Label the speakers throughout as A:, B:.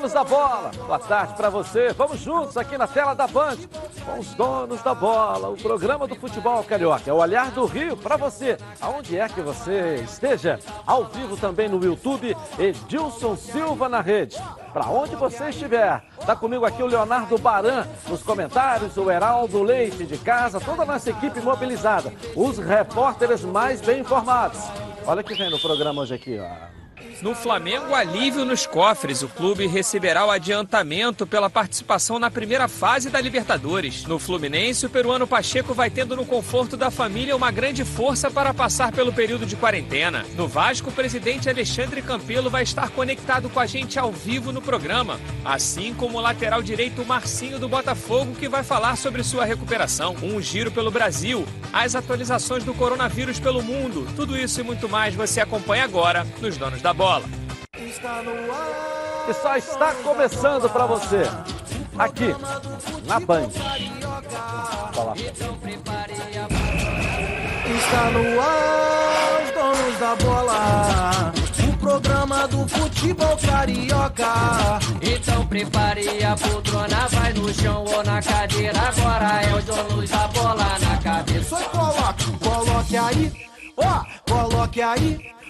A: donos da bola. Boa tarde para você. Vamos juntos aqui na tela da Band com os donos da bola, o programa do futebol carioca. É o olhar do Rio para você, aonde é que você esteja. Ao vivo também no YouTube, Edilson Silva na rede. Para onde você estiver. Tá comigo aqui o Leonardo Baran nos comentários, o Heraldo Leite de casa, toda a nossa equipe mobilizada, os repórteres mais bem informados. Olha que vem no programa hoje aqui, ó.
B: No Flamengo, alívio nos cofres. O clube receberá o adiantamento pela participação na primeira fase da Libertadores. No Fluminense, o peruano Pacheco vai tendo no conforto da família uma grande força para passar pelo período de quarentena. No Vasco, o presidente Alexandre Campelo vai estar conectado com a gente ao vivo no programa, assim como o lateral direito Marcinho do Botafogo, que vai falar sobre sua recuperação. Um giro pelo Brasil, as atualizações do coronavírus pelo mundo, tudo isso e muito mais você acompanha agora nos Donos da Bola bola.
A: E só está começando para você. Aqui, na Band.
C: Está no ar, os donos da bola. O programa do futebol carioca. Então prepare a poltrona, vai no chão ou na cadeira. Agora é os donos da bola na cabeça. Só coloque, coloque aí, ó, coloque aí.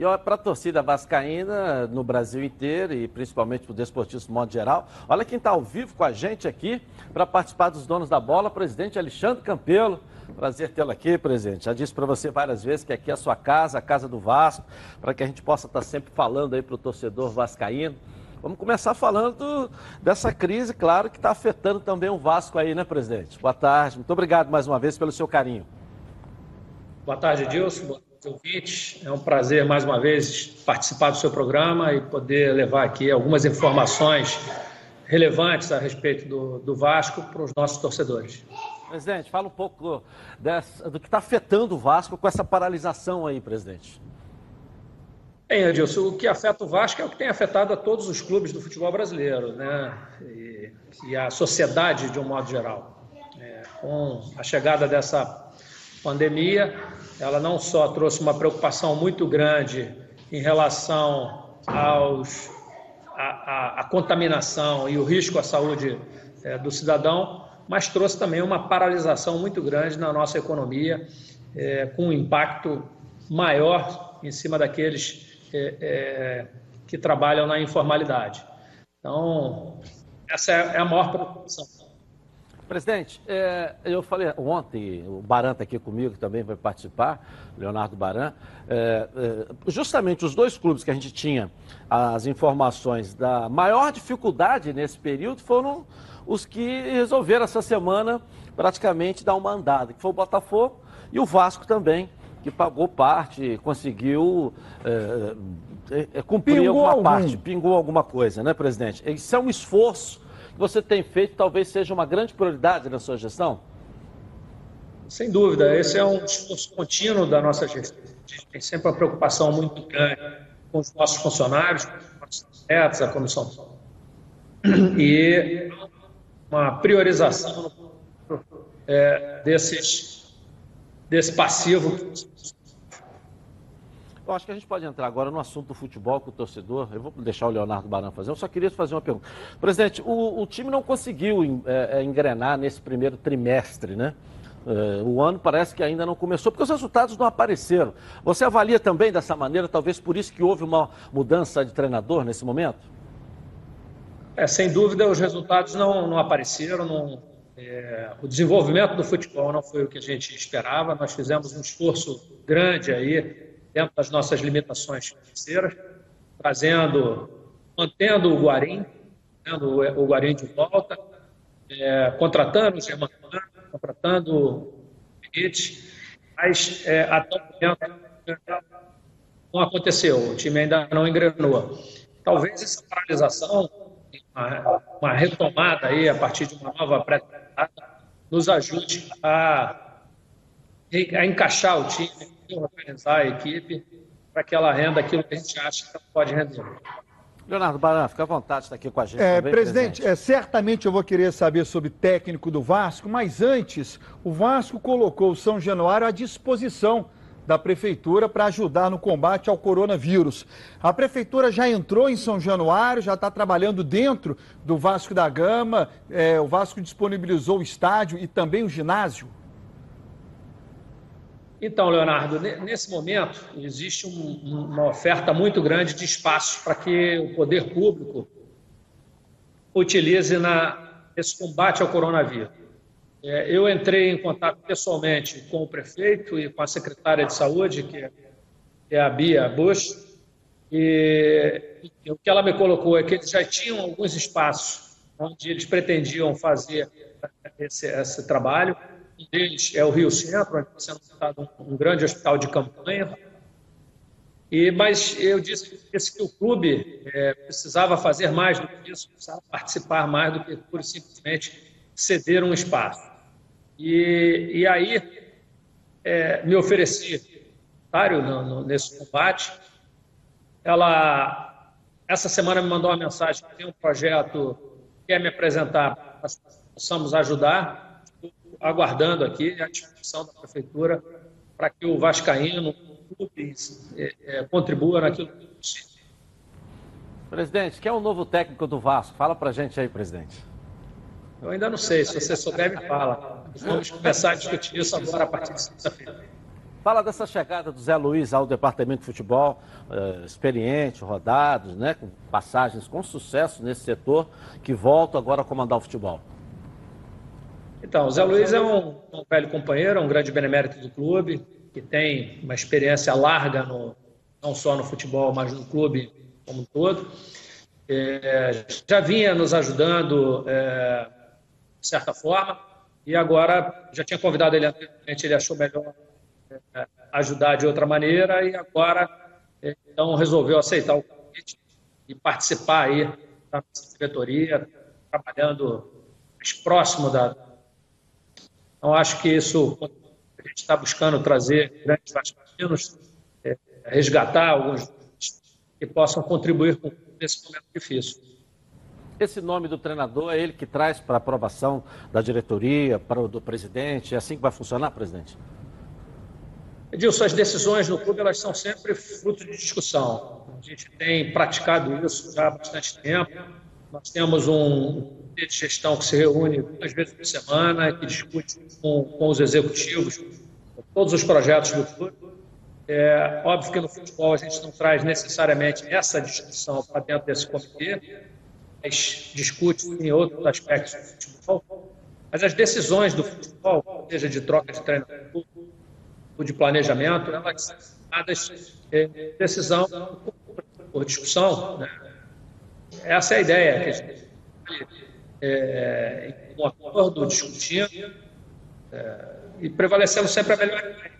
A: E para a torcida vascaína no Brasil inteiro e principalmente para o desportismo de modo geral, olha quem está ao vivo com a gente aqui para participar dos donos da bola, presidente Alexandre Campelo. Prazer tê-lo aqui, presidente. Já disse para você várias vezes que aqui é a sua casa, a casa do Vasco, para que a gente possa estar tá sempre falando aí para o torcedor vascaíno. Vamos começar falando dessa crise, claro, que está afetando também o Vasco aí, né, presidente? Boa tarde. Muito obrigado mais uma vez pelo seu carinho.
D: Boa tarde, Edilson. Boa ouvintes. É um prazer, mais uma vez, participar do seu programa e poder levar aqui algumas informações relevantes a respeito do, do Vasco para os nossos torcedores.
A: Presidente, fala um pouco dessa, do que está afetando o Vasco com essa paralisação aí, presidente.
D: Bem, Edilson, o que afeta o Vasco é o que tem afetado a todos os clubes do futebol brasileiro, né? E, e a sociedade de um modo geral. É, com a chegada dessa pandemia, ela não só trouxe uma preocupação muito grande em relação aos a, a, a contaminação e o risco à saúde é, do cidadão, mas trouxe também uma paralisação muito grande na nossa economia, é, com um impacto maior em cima daqueles é, é, que trabalham na informalidade. Então, essa é a maior preocupação.
A: Presidente, é, eu falei ontem, o Baran está aqui comigo, também vai participar, Leonardo Baran. É, é, justamente os dois clubes que a gente tinha as informações da maior dificuldade nesse período foram os que resolveram essa semana praticamente dar uma andada, que foi o Botafogo e o Vasco também, que pagou parte, conseguiu é, é, cumprir pingou alguma algum. parte, pingou alguma coisa, né, presidente? Isso é um esforço você tem feito, talvez seja uma grande prioridade na sua gestão?
D: Sem dúvida, esse é um esforço contínuo da nossa gestão. A gente tem sempre uma preocupação muito grande com os nossos funcionários, com os nossos atletas, a comissão. E uma priorização é, desses, desse passivo.
A: Eu acho que a gente pode entrar agora no assunto do futebol com o torcedor. Eu vou deixar o Leonardo Barão fazer. Eu só queria fazer uma pergunta. Presidente, o, o time não conseguiu é, é, engrenar nesse primeiro trimestre, né? É, o ano parece que ainda não começou, porque os resultados não apareceram. Você avalia também dessa maneira, talvez por isso que houve uma mudança de treinador nesse momento?
D: É, sem dúvida, os resultados não, não apareceram. Não, é, o desenvolvimento do futebol não foi o que a gente esperava. Nós fizemos um esforço grande aí, dentro das nossas limitações financeiras, trazendo, mantendo o Guarim, o Guarim de volta, é, contratando o Germano, contratando o Benítez, mas é, até o momento não aconteceu, o time ainda não engrenou. Talvez essa paralisação uma, uma retomada aí a partir de uma nova pré-temporada nos ajude a, a encaixar o time, organizar a equipe para que ela renda aquilo que a gente acha que ela pode render.
A: Leonardo Baran, fica à vontade de estar aqui com a gente.
E: É,
A: também,
E: presidente,
A: presidente.
E: É, certamente eu vou querer saber sobre técnico do Vasco, mas antes, o Vasco colocou o São Januário à disposição da prefeitura para ajudar no combate ao coronavírus. A prefeitura já entrou em São Januário, já está trabalhando dentro do Vasco da Gama. É, o Vasco disponibilizou o estádio e também o ginásio.
D: Então, Leonardo, nesse momento existe um, uma oferta muito grande de espaços para que o poder público utilize na, esse combate ao coronavírus. É, eu entrei em contato pessoalmente com o prefeito e com a secretária de saúde, que é, é a Bia Bush, e, e o que ela me colocou é que eles já tinham alguns espaços onde eles pretendiam fazer esse, esse trabalho um deles é o Rio Centro, onde está sendo montado um, grande hospital de campanha. E, mas eu disse, que o clube é, precisava fazer mais do que isso, precisava participar mais do que e simplesmente ceder um espaço. E, e aí é, me ofereci voluntário nesse combate. Ela, essa semana, me mandou uma mensagem tem um projeto, quer me apresentar, possamos ajudar aguardando aqui a disposição da prefeitura para que o Vascaíno, é, é, contribua naquilo que é possível.
A: Presidente, quem é o novo técnico do Vasco? Fala para a gente aí, presidente.
D: Eu ainda não sei, se você souber, me fala. Vamos começar a discutir isso agora a partir de sexta-feira.
A: Fala dessa chegada do Zé Luiz ao departamento de futebol, uh, experiente, rodados, né, com passagens com sucesso nesse setor, que volta agora a comandar o futebol.
D: Então, o Zé Luiz é um, um velho companheiro, um grande benemérito do clube, que tem uma experiência larga, no, não só no futebol, mas no clube como um todo. É, já vinha nos ajudando é, de certa forma, e agora já tinha convidado ele anteriormente, ele achou melhor é, ajudar de outra maneira, e agora é, então resolveu aceitar o convite e participar aí da diretoria, trabalhando mais próximo da, então, acho que isso, a gente está buscando trazer grandes vascaínos, é, resgatar alguns que possam contribuir nesse momento difícil.
A: Esse nome do treinador é ele que traz para aprovação da diretoria, para o do presidente, é assim que vai funcionar, presidente?
D: Edilson, as decisões no clube elas são sempre fruto de discussão. A gente tem praticado isso já há bastante tempo. Nós temos um comitê de gestão que se reúne duas vezes por semana, que discute com, com os executivos todos os projetos do clube. É óbvio que no futebol a gente não traz necessariamente essa discussão para dentro desse comitê, mas discute em outros aspectos do futebol. Mas as decisões do futebol, seja de troca de treinador ou de planejamento, elas são dadas é, decisão por discussão. Né? Essa é a ideia que a gente é, um acordo, discutindo é, e prevalecendo sempre a melhor ideia.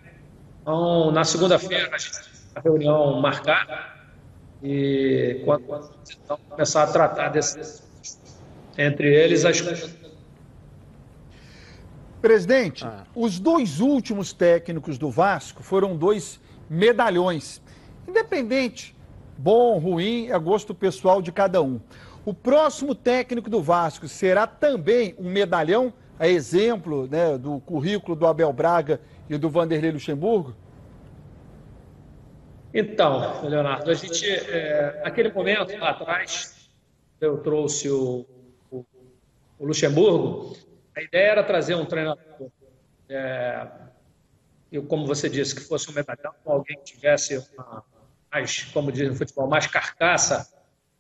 D: Então, na segunda-feira, a gente tem a reunião marcada e quando, quando então, começar a tratar desses, entre eles as
E: Presidente, ah. os dois últimos técnicos do Vasco foram dois medalhões. Independente, bom, ruim, é gosto pessoal de cada um. O próximo técnico do Vasco será também um medalhão, a exemplo né, do currículo do Abel Braga e do Vanderlei Luxemburgo?
D: Então, Leonardo, a gente, é, naquele momento lá atrás, eu trouxe o, o, o Luxemburgo, a ideia era trazer um treinador, é, eu, como você disse, que fosse um medalhão, alguém que tivesse uma, mais, como diz no futebol, mais carcaça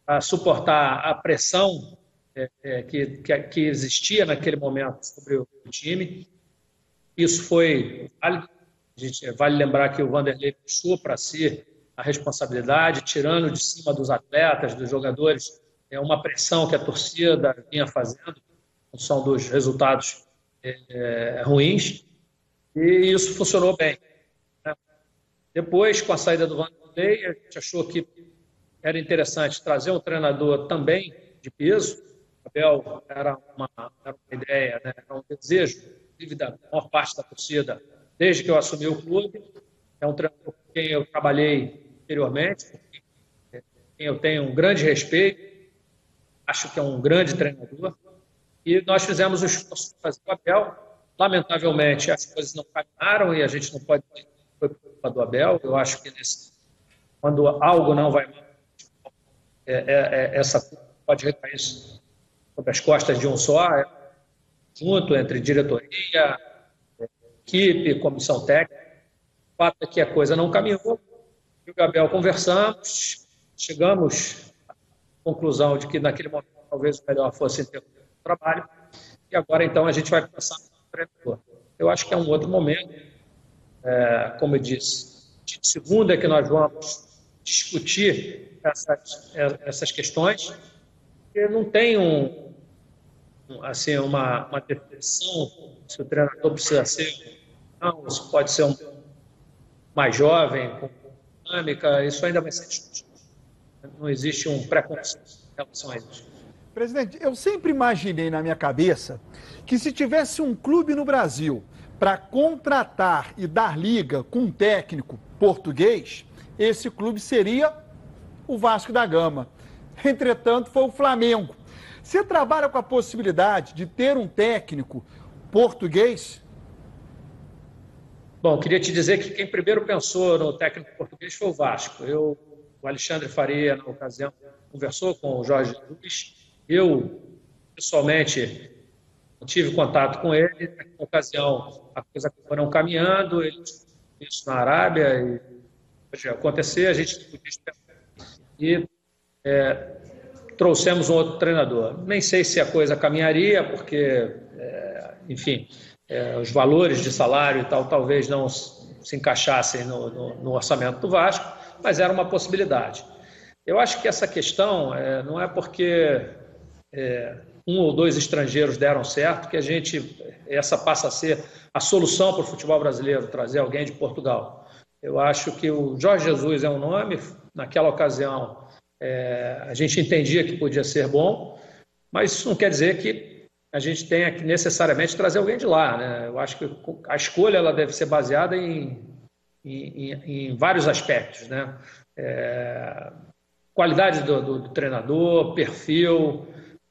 D: a suportar a pressão é, é, que, que, que, existia naquele momento sobre o time. Isso foi válido. Gente, vale lembrar que o Vanderlei puxou para si a responsabilidade, tirando de cima dos atletas, dos jogadores, é uma pressão que a torcida vinha fazendo, em função dos resultados é, é ruins, e isso funcionou bem. Né? Depois, com a saída do Vanderlei, a gente achou que era interessante trazer um treinador também de peso. Abel era uma, era uma ideia, né? era um desejo, inclusive, da maior parte da torcida, desde que eu assumi o clube. É um treinador com quem eu trabalhei anteriormente, eu tenho um grande respeito, acho que é um grande treinador, e nós fizemos o esforço de fazer o Abel. Lamentavelmente, as coisas não caminharam e a gente não pode foi culpa do Abel. Eu acho que nesse, quando algo não vai é, é, é, essa pode recair sobre as costas de um só, é, junto entre diretoria, equipe, comissão técnica. O fato é que a coisa não caminhou. E o Gabriel conversamos, chegamos à conclusão de que naquele momento talvez o melhor fosse ter o trabalho. E agora então a gente vai começar o treinador. Eu acho que é um outro momento. É, como eu disse, de segunda é que nós vamos discutir essas, essas questões. Eu não tem um, assim, uma, uma definição se o treinador precisa ser, não, isso pode ser um mais jovem, com dinâmica, isso ainda vai ser discutido. Não existe um preconceito em relação a isso.
E: Presidente, eu sempre imaginei na minha cabeça que se tivesse um clube no Brasil para contratar e dar liga com um técnico português, esse clube seria o Vasco da Gama. Entretanto, foi o Flamengo. Você trabalha com a possibilidade de ter um técnico português?
D: Bom, queria te dizer que quem primeiro pensou no técnico português foi o Vasco. Eu, o Alexandre Faria, na ocasião, conversou com o Jorge Luiz. Eu, pessoalmente, tive contato com ele. Na ocasião, a coisa não caminhando. Ele isso na Arábia e acontecer, a gente. E é, trouxemos um outro treinador. Nem sei se a coisa caminharia, porque, é, enfim, é, os valores de salário e tal talvez não se encaixassem no, no, no, orçamento do Vasco, mas era uma possibilidade. Eu acho que essa questão é, não é porque é, um ou dois estrangeiros deram certo que a gente essa passa a ser a solução para o futebol brasileiro trazer alguém de Portugal. Eu acho que o Jorge Jesus é um nome. Naquela ocasião é, a gente entendia que podia ser bom, mas isso não quer dizer que a gente tenha que necessariamente trazer alguém de lá. Né? Eu acho que a escolha ela deve ser baseada em, em, em vários aspectos. Né? É, qualidade do, do, do, treinador, perfil,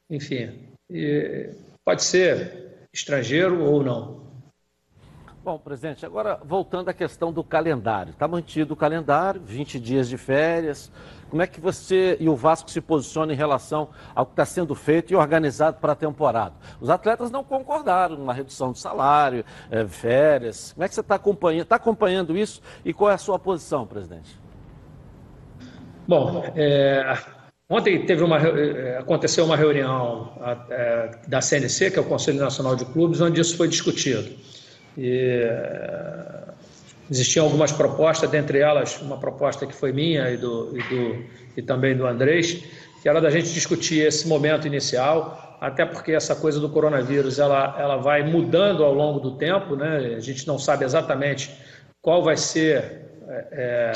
D: enfim. E pode ser estrangeiro ou não.
A: Bom, presidente, agora voltando à questão do calendário. Está mantido o calendário, 20 dias de férias. Como é que você e o Vasco se posicionam em relação ao que está sendo feito e organizado para a temporada? Os atletas não concordaram na redução de salário, é, férias. Como é que você está acompanhando, acompanhando isso e qual é a sua posição, presidente?
D: Bom, é, ontem teve uma, é, aconteceu uma reunião da CNC, que é o Conselho Nacional de Clubes, onde isso foi discutido. E, Existiam algumas propostas, dentre elas uma proposta que foi minha e, do, e, do, e também do Andrés, que era da gente discutir esse momento inicial, até porque essa coisa do coronavírus ela, ela vai mudando ao longo do tempo, né? a gente não sabe exatamente qual vai ser é,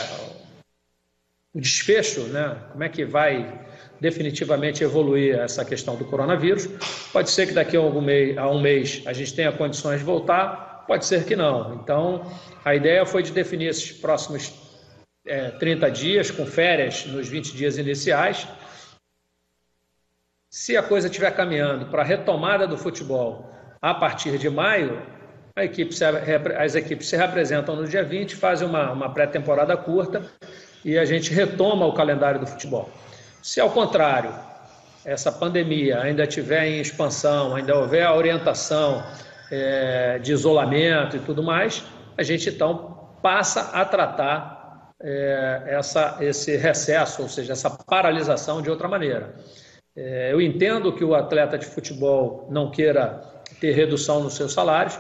D: o desfecho, né? como é que vai definitivamente evoluir essa questão do coronavírus. Pode ser que daqui a, algum mês, a um mês a gente tenha condições de voltar, Pode ser que não. Então, a ideia foi de definir esses próximos é, 30 dias, com férias nos 20 dias iniciais. Se a coisa estiver caminhando para a retomada do futebol a partir de maio, equipe se, as equipes se representam no dia 20, fazem uma, uma pré-temporada curta e a gente retoma o calendário do futebol. Se ao contrário, essa pandemia ainda estiver em expansão, ainda houver a orientação é, de isolamento e tudo mais, a gente então passa a tratar é, essa, esse recesso, ou seja, essa paralisação de outra maneira. É, eu entendo que o atleta de futebol não queira ter redução nos seus salários,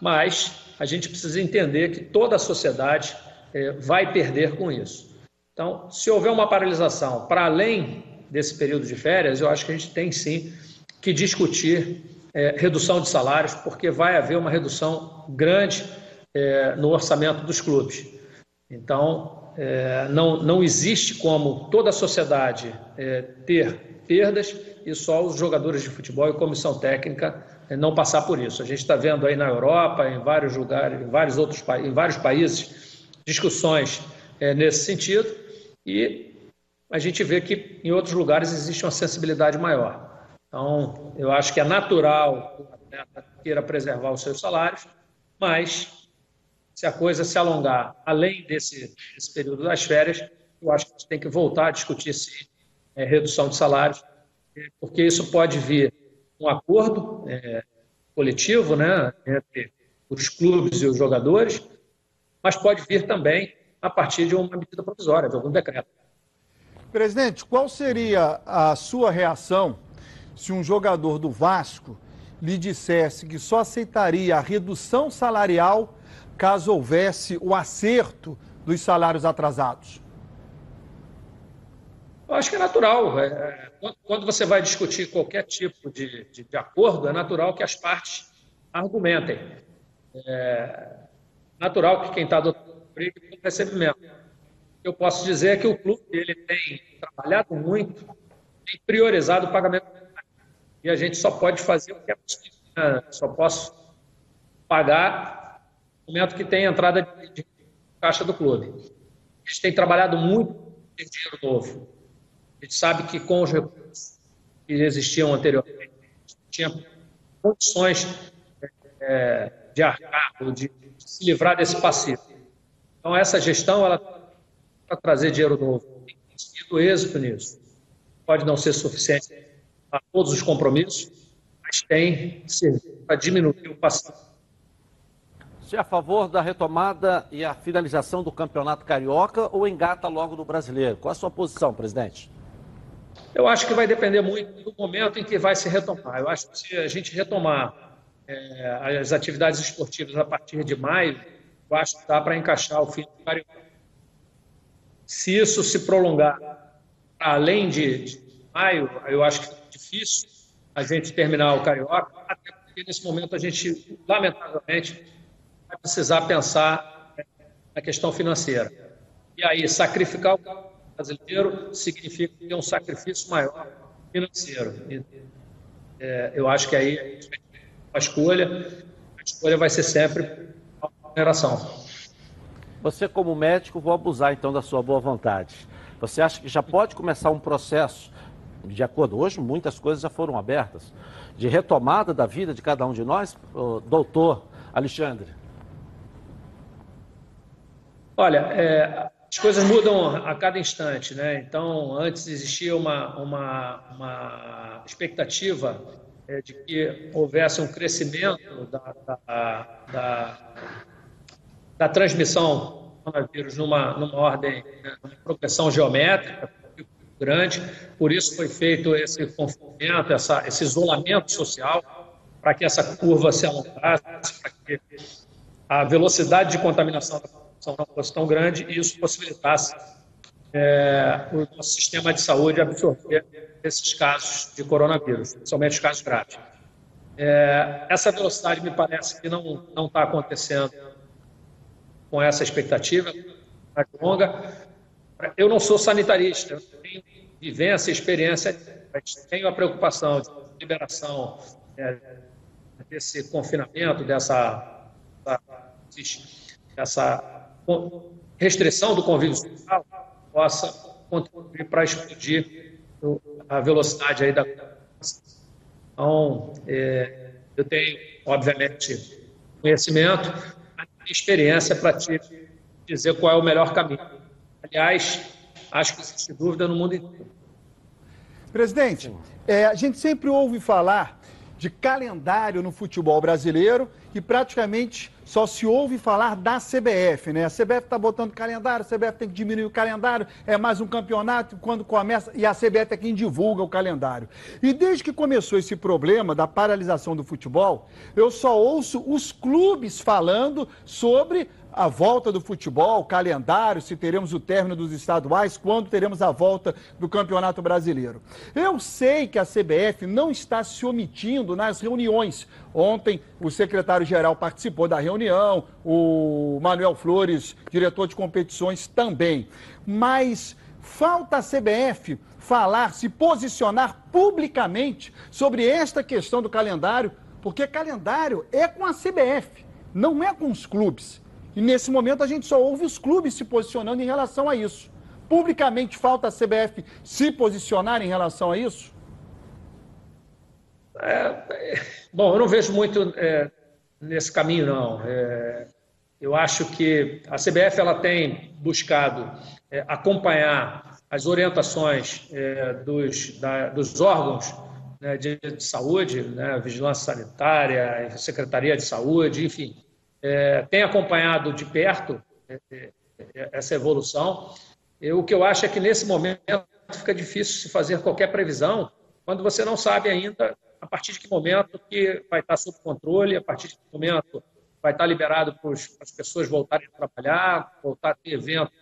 D: mas a gente precisa entender que toda a sociedade é, vai perder com isso. Então, se houver uma paralisação para além desse período de férias, eu acho que a gente tem sim que discutir é, redução de salários, porque vai haver uma redução grande é, no orçamento dos clubes. Então, é, não, não existe como toda a sociedade é, ter perdas e só os jogadores de futebol e comissão técnica é, não passar por isso. A gente está vendo aí na Europa, em vários lugares, em vários outros em vários países, discussões é, nesse sentido e a gente vê que em outros lugares existe uma sensibilidade maior. Então, eu acho que é natural que o atleta queira preservar os seus salários, mas se a coisa se alongar além desse, desse período das férias, eu acho que a gente tem que voltar a discutir se é, redução de salários, porque isso pode vir um acordo é, coletivo né, entre os clubes e os jogadores, mas pode vir também a partir de uma medida provisória, de algum decreto.
E: Presidente, qual seria a sua reação se um jogador do Vasco lhe dissesse que só aceitaria a redução salarial caso houvesse o acerto dos salários atrasados?
D: Eu acho que é natural. É, é quando você vai discutir qualquer tipo de, de, de acordo, é natural que as partes argumentem. É natural que quem está do brigue tem recebimento. Eu posso dizer que o clube ele tem trabalhado muito, tem priorizado o pagamento e a gente só pode fazer o que é possível. Né? Só posso pagar no momento que tem entrada de, de caixa do clube. A gente tem trabalhado muito em dinheiro novo. A gente sabe que com os recursos que existiam anteriormente, tinha condições é, de arcar, de, de se livrar desse passivo. Então, essa gestão, ela para trazer dinheiro novo. Tem sido êxito nisso. Pode não ser suficiente para todos os compromissos, mas tem servido para diminuir o passivo.
A: Você é a favor da retomada e a finalização do Campeonato Carioca ou engata logo do Brasileiro? Qual a sua posição, presidente?
D: Eu acho que vai depender muito do momento em que vai se retomar. Eu acho que se a gente retomar é, as atividades esportivas a partir de maio, eu acho que dá para encaixar o fim do Carioca. Se isso se prolongar além de, de maio, eu acho que difícil a gente terminar o Carioca, até porque nesse momento a gente, lamentavelmente, vai precisar pensar na questão financeira. E aí, sacrificar o brasileiro significa ter um sacrifício maior financeiro. E, é, eu acho que aí a escolha, a escolha vai ser sempre a remuneração.
A: Você, como médico, vou abusar então da sua boa vontade. Você acha que já pode começar um processo de acordo, hoje muitas coisas já foram abertas, de retomada da vida de cada um de nós, doutor Alexandre?
D: Olha, é, as coisas mudam a cada instante, né? Então, antes existia uma, uma, uma expectativa é, de que houvesse um crescimento da, da, da, da transmissão do coronavírus numa, numa ordem, né, uma progressão geométrica, grande, por isso foi feito esse confinamento, essa, esse isolamento social, para que essa curva se alongasse, para que a velocidade de contaminação da população não fosse tão grande e isso possibilitasse é, o nosso sistema de saúde absorver esses casos de coronavírus, principalmente os casos graves. É, essa velocidade me parece que não está acontecendo com essa expectativa mais longa. Eu não sou sanitarista, eu tenho vivência, experiência, tenho a preocupação de liberação é, desse confinamento, dessa, dessa restrição do convívio social, possa contribuir para explodir a velocidade aí da então, é, eu tenho, obviamente, conhecimento, experiência para te dizer qual é o melhor caminho. Aliás, acho que existe dúvida no mundo inteiro.
E: Presidente, é, a gente sempre ouve falar de calendário no futebol brasileiro e praticamente só se ouve falar da CBF, né? A CBF está botando calendário, a CBF tem que diminuir o calendário, é mais um campeonato quando começa, e a CBF é quem divulga o calendário. E desde que começou esse problema da paralisação do futebol, eu só ouço os clubes falando sobre a volta do futebol, o calendário, se teremos o término dos estaduais, quando teremos a volta do Campeonato Brasileiro. Eu sei que a CBF não está se omitindo nas reuniões. Ontem, o secretário-geral participou da reunião, o Manuel Flores, diretor de competições, também. Mas falta a CBF falar, se posicionar publicamente sobre esta questão do calendário, porque calendário é com a CBF, não é com os clubes. E nesse momento a gente só ouve os clubes se posicionando em relação a isso. Publicamente falta a CBF se posicionar em relação a isso?
D: É, bom, eu não vejo muito é, nesse caminho, não. É, eu acho que a CBF ela tem buscado é, acompanhar as orientações é, dos, da, dos órgãos né, de, de, saúde, né, vigilância sanitária, secretaria de saúde, enfim, é, tem acompanhado de perto é, é, essa evolução. O que eu acho é que nesse momento fica difícil se fazer qualquer previsão quando você não sabe ainda a partir de que momento que vai estar sob controle, a partir de que momento vai estar liberado para as pessoas voltarem a trabalhar, voltar a ter evento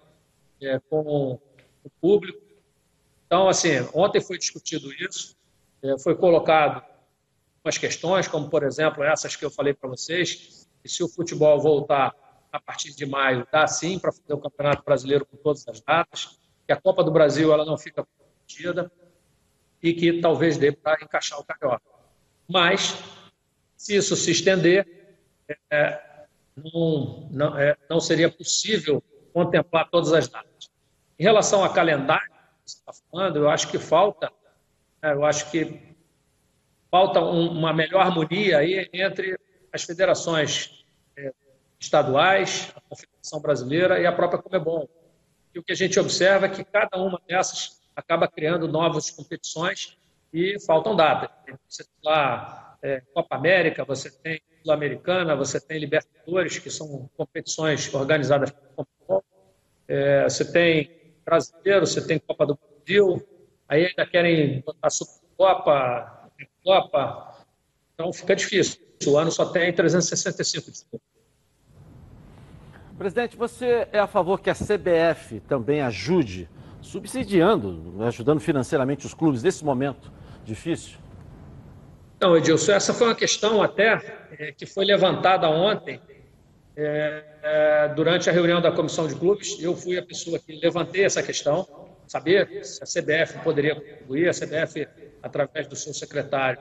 D: é, com o público. Então, assim, ontem foi discutido isso, é, foi colocado umas questões, como, por exemplo, essas que eu falei para vocês, que se o futebol voltar a partir de maio, dá sim para fazer o Campeonato Brasileiro com todas as datas, que a Copa do Brasil ela não fica comprometida e que talvez dê para encaixar o Carioca. Mas, se isso se estender, é, não, não, é, não seria possível contemplar todas as datas. Em relação a calendário, que você está falando, eu acho que falta, é, eu acho que falta um, uma melhor harmonia aí entre as federações é, estaduais, a Confederação Brasileira e a própria Comebol. E o que a gente observa é que cada uma dessas acaba criando novas competições e faltam datas. Você tem lá é, Copa América, você tem Sul-Americana, você tem Libertadores, que são competições organizadas pela Comebol. É, você tem Brasileiro, você tem Copa do Brasil, aí ainda querem botar Supercopa, Copa, então fica difícil. O ano só tem 365 disputas.
A: Presidente, você é a favor que a CBF também ajude, subsidiando, ajudando financeiramente os clubes nesse momento difícil?
D: Não, Edilson, essa foi uma questão até é, que foi levantada ontem é, é, durante a reunião da comissão de clubes. Eu fui a pessoa que levantei essa questão, saber se a CBF poderia contribuir, a CBF, através do seu secretário,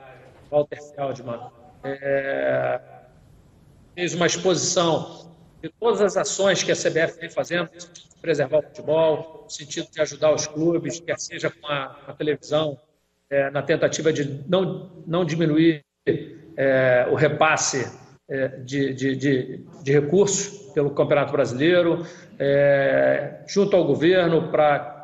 D: Walter Feldman, é, fez uma exposição de todas as ações que a CBF vem fazendo, preservar o futebol, no sentido de ajudar os clubes, quer seja com a, a televisão, é, na tentativa de não, não diminuir é, o repasse é, de, de, de, de, recursos pelo Campeonato Brasileiro, é, junto ao governo para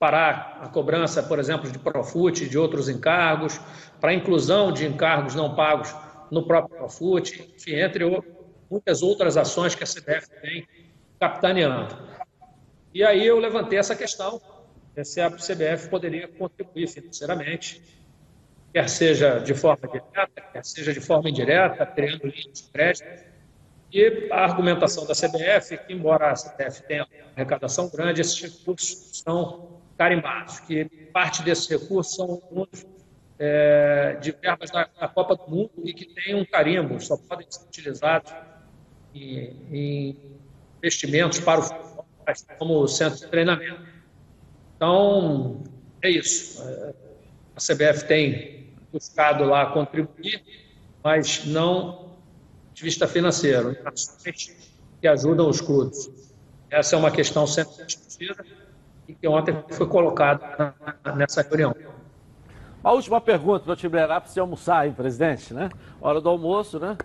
D: parar a cobrança, por exemplo, de Profut de outros encargos, para a inclusão de encargos não pagos no próprio Profut, enfim, entre muitas outras ações que a CBF tem capitaneando. E aí eu levantei essa questão, se a CBF poderia contribuir financeiramente, quer seja de forma direta, quer seja de forma indireta, criando linhas de crédito. E a argumentação da CBF, que embora a CBF tenha uma arrecadação grande, esses recursos são carimbados, que parte desses recursos são fundos é, de verbas da, da, Copa do Mundo e que têm um carimbo, só podem ser utilizados em, em investimentos para o futebol, como centro de treinamento. Então, é isso. É, a CBF tem buscado lá contribuir, mas não de vista financeiro, que ajudam os clubes. Essa é uma questão sempre discutida que ontem foi colocado nessa reunião.
A: A última pergunta, vou te liberar para você almoçar aí, presidente, né? Hora do almoço, né?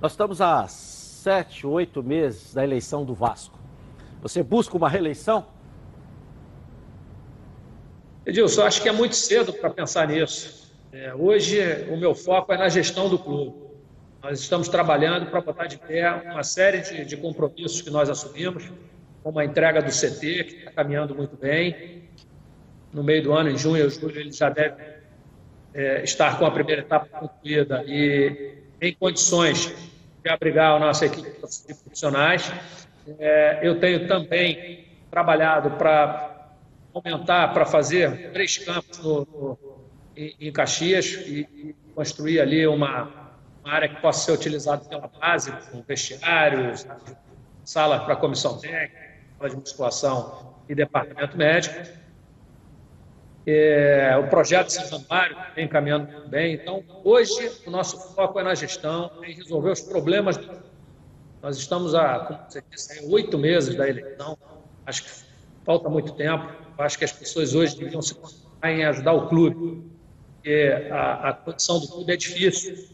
A: Nós estamos há sete, oito meses da eleição do Vasco. Você busca uma reeleição?
D: Edilson, acho que é muito cedo para pensar nisso. É, hoje, o meu foco é na gestão do clube. Nós estamos trabalhando para botar de pé uma série de, de compromissos que nós assumimos como a entrega do CT, que está caminhando muito bem. No meio do ano, em junho ou julho, ele já deve é, estar com a primeira etapa concluída e em condições de abrigar a nossa equipe de profissionais. É, eu tenho também trabalhado para aumentar, para fazer três campos no, no, em, em, Caxias e, e, construir ali uma, uma área que possa ser utilizada pela base, com vestiários, sala para comissão técnica, de musculação e departamento médico. É, o projeto Santo Mário vem caminhando bem. Então, hoje, o nosso foco é na gestão, em resolver os problemas. Nós estamos há, como você disse, oito meses da eleição. Acho que falta muito tempo. Acho que as pessoas hoje deviam se concentrar em ajudar o clube, porque a, a condição do clube é difícil.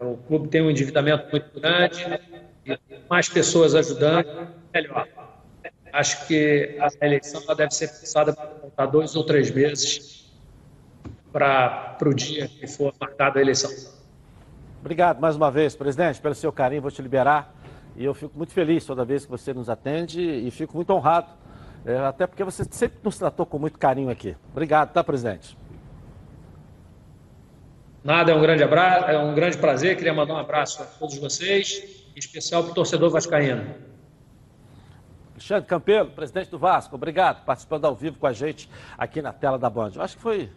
D: O clube tem um endividamento muito grande, e mais pessoas ajudando, melhor. Acho que a eleição deve ser pensada para dois ou três meses para o dia que for marcada a eleição.
A: Obrigado mais uma vez, presidente, pelo seu carinho. Vou te liberar. E eu fico muito feliz toda vez que você nos atende e fico muito honrado, é, até porque você sempre nos tratou com muito carinho aqui. Obrigado, tá, presidente?
D: Nada, é um grande abraço, é um grande prazer. Queria mandar um abraço a todos vocês, em especial para o torcedor vascaíno.
A: Alexandre Campelo, presidente do Vasco, obrigado, participando ao vivo com a gente aqui na tela da Band. Eu acho que foi.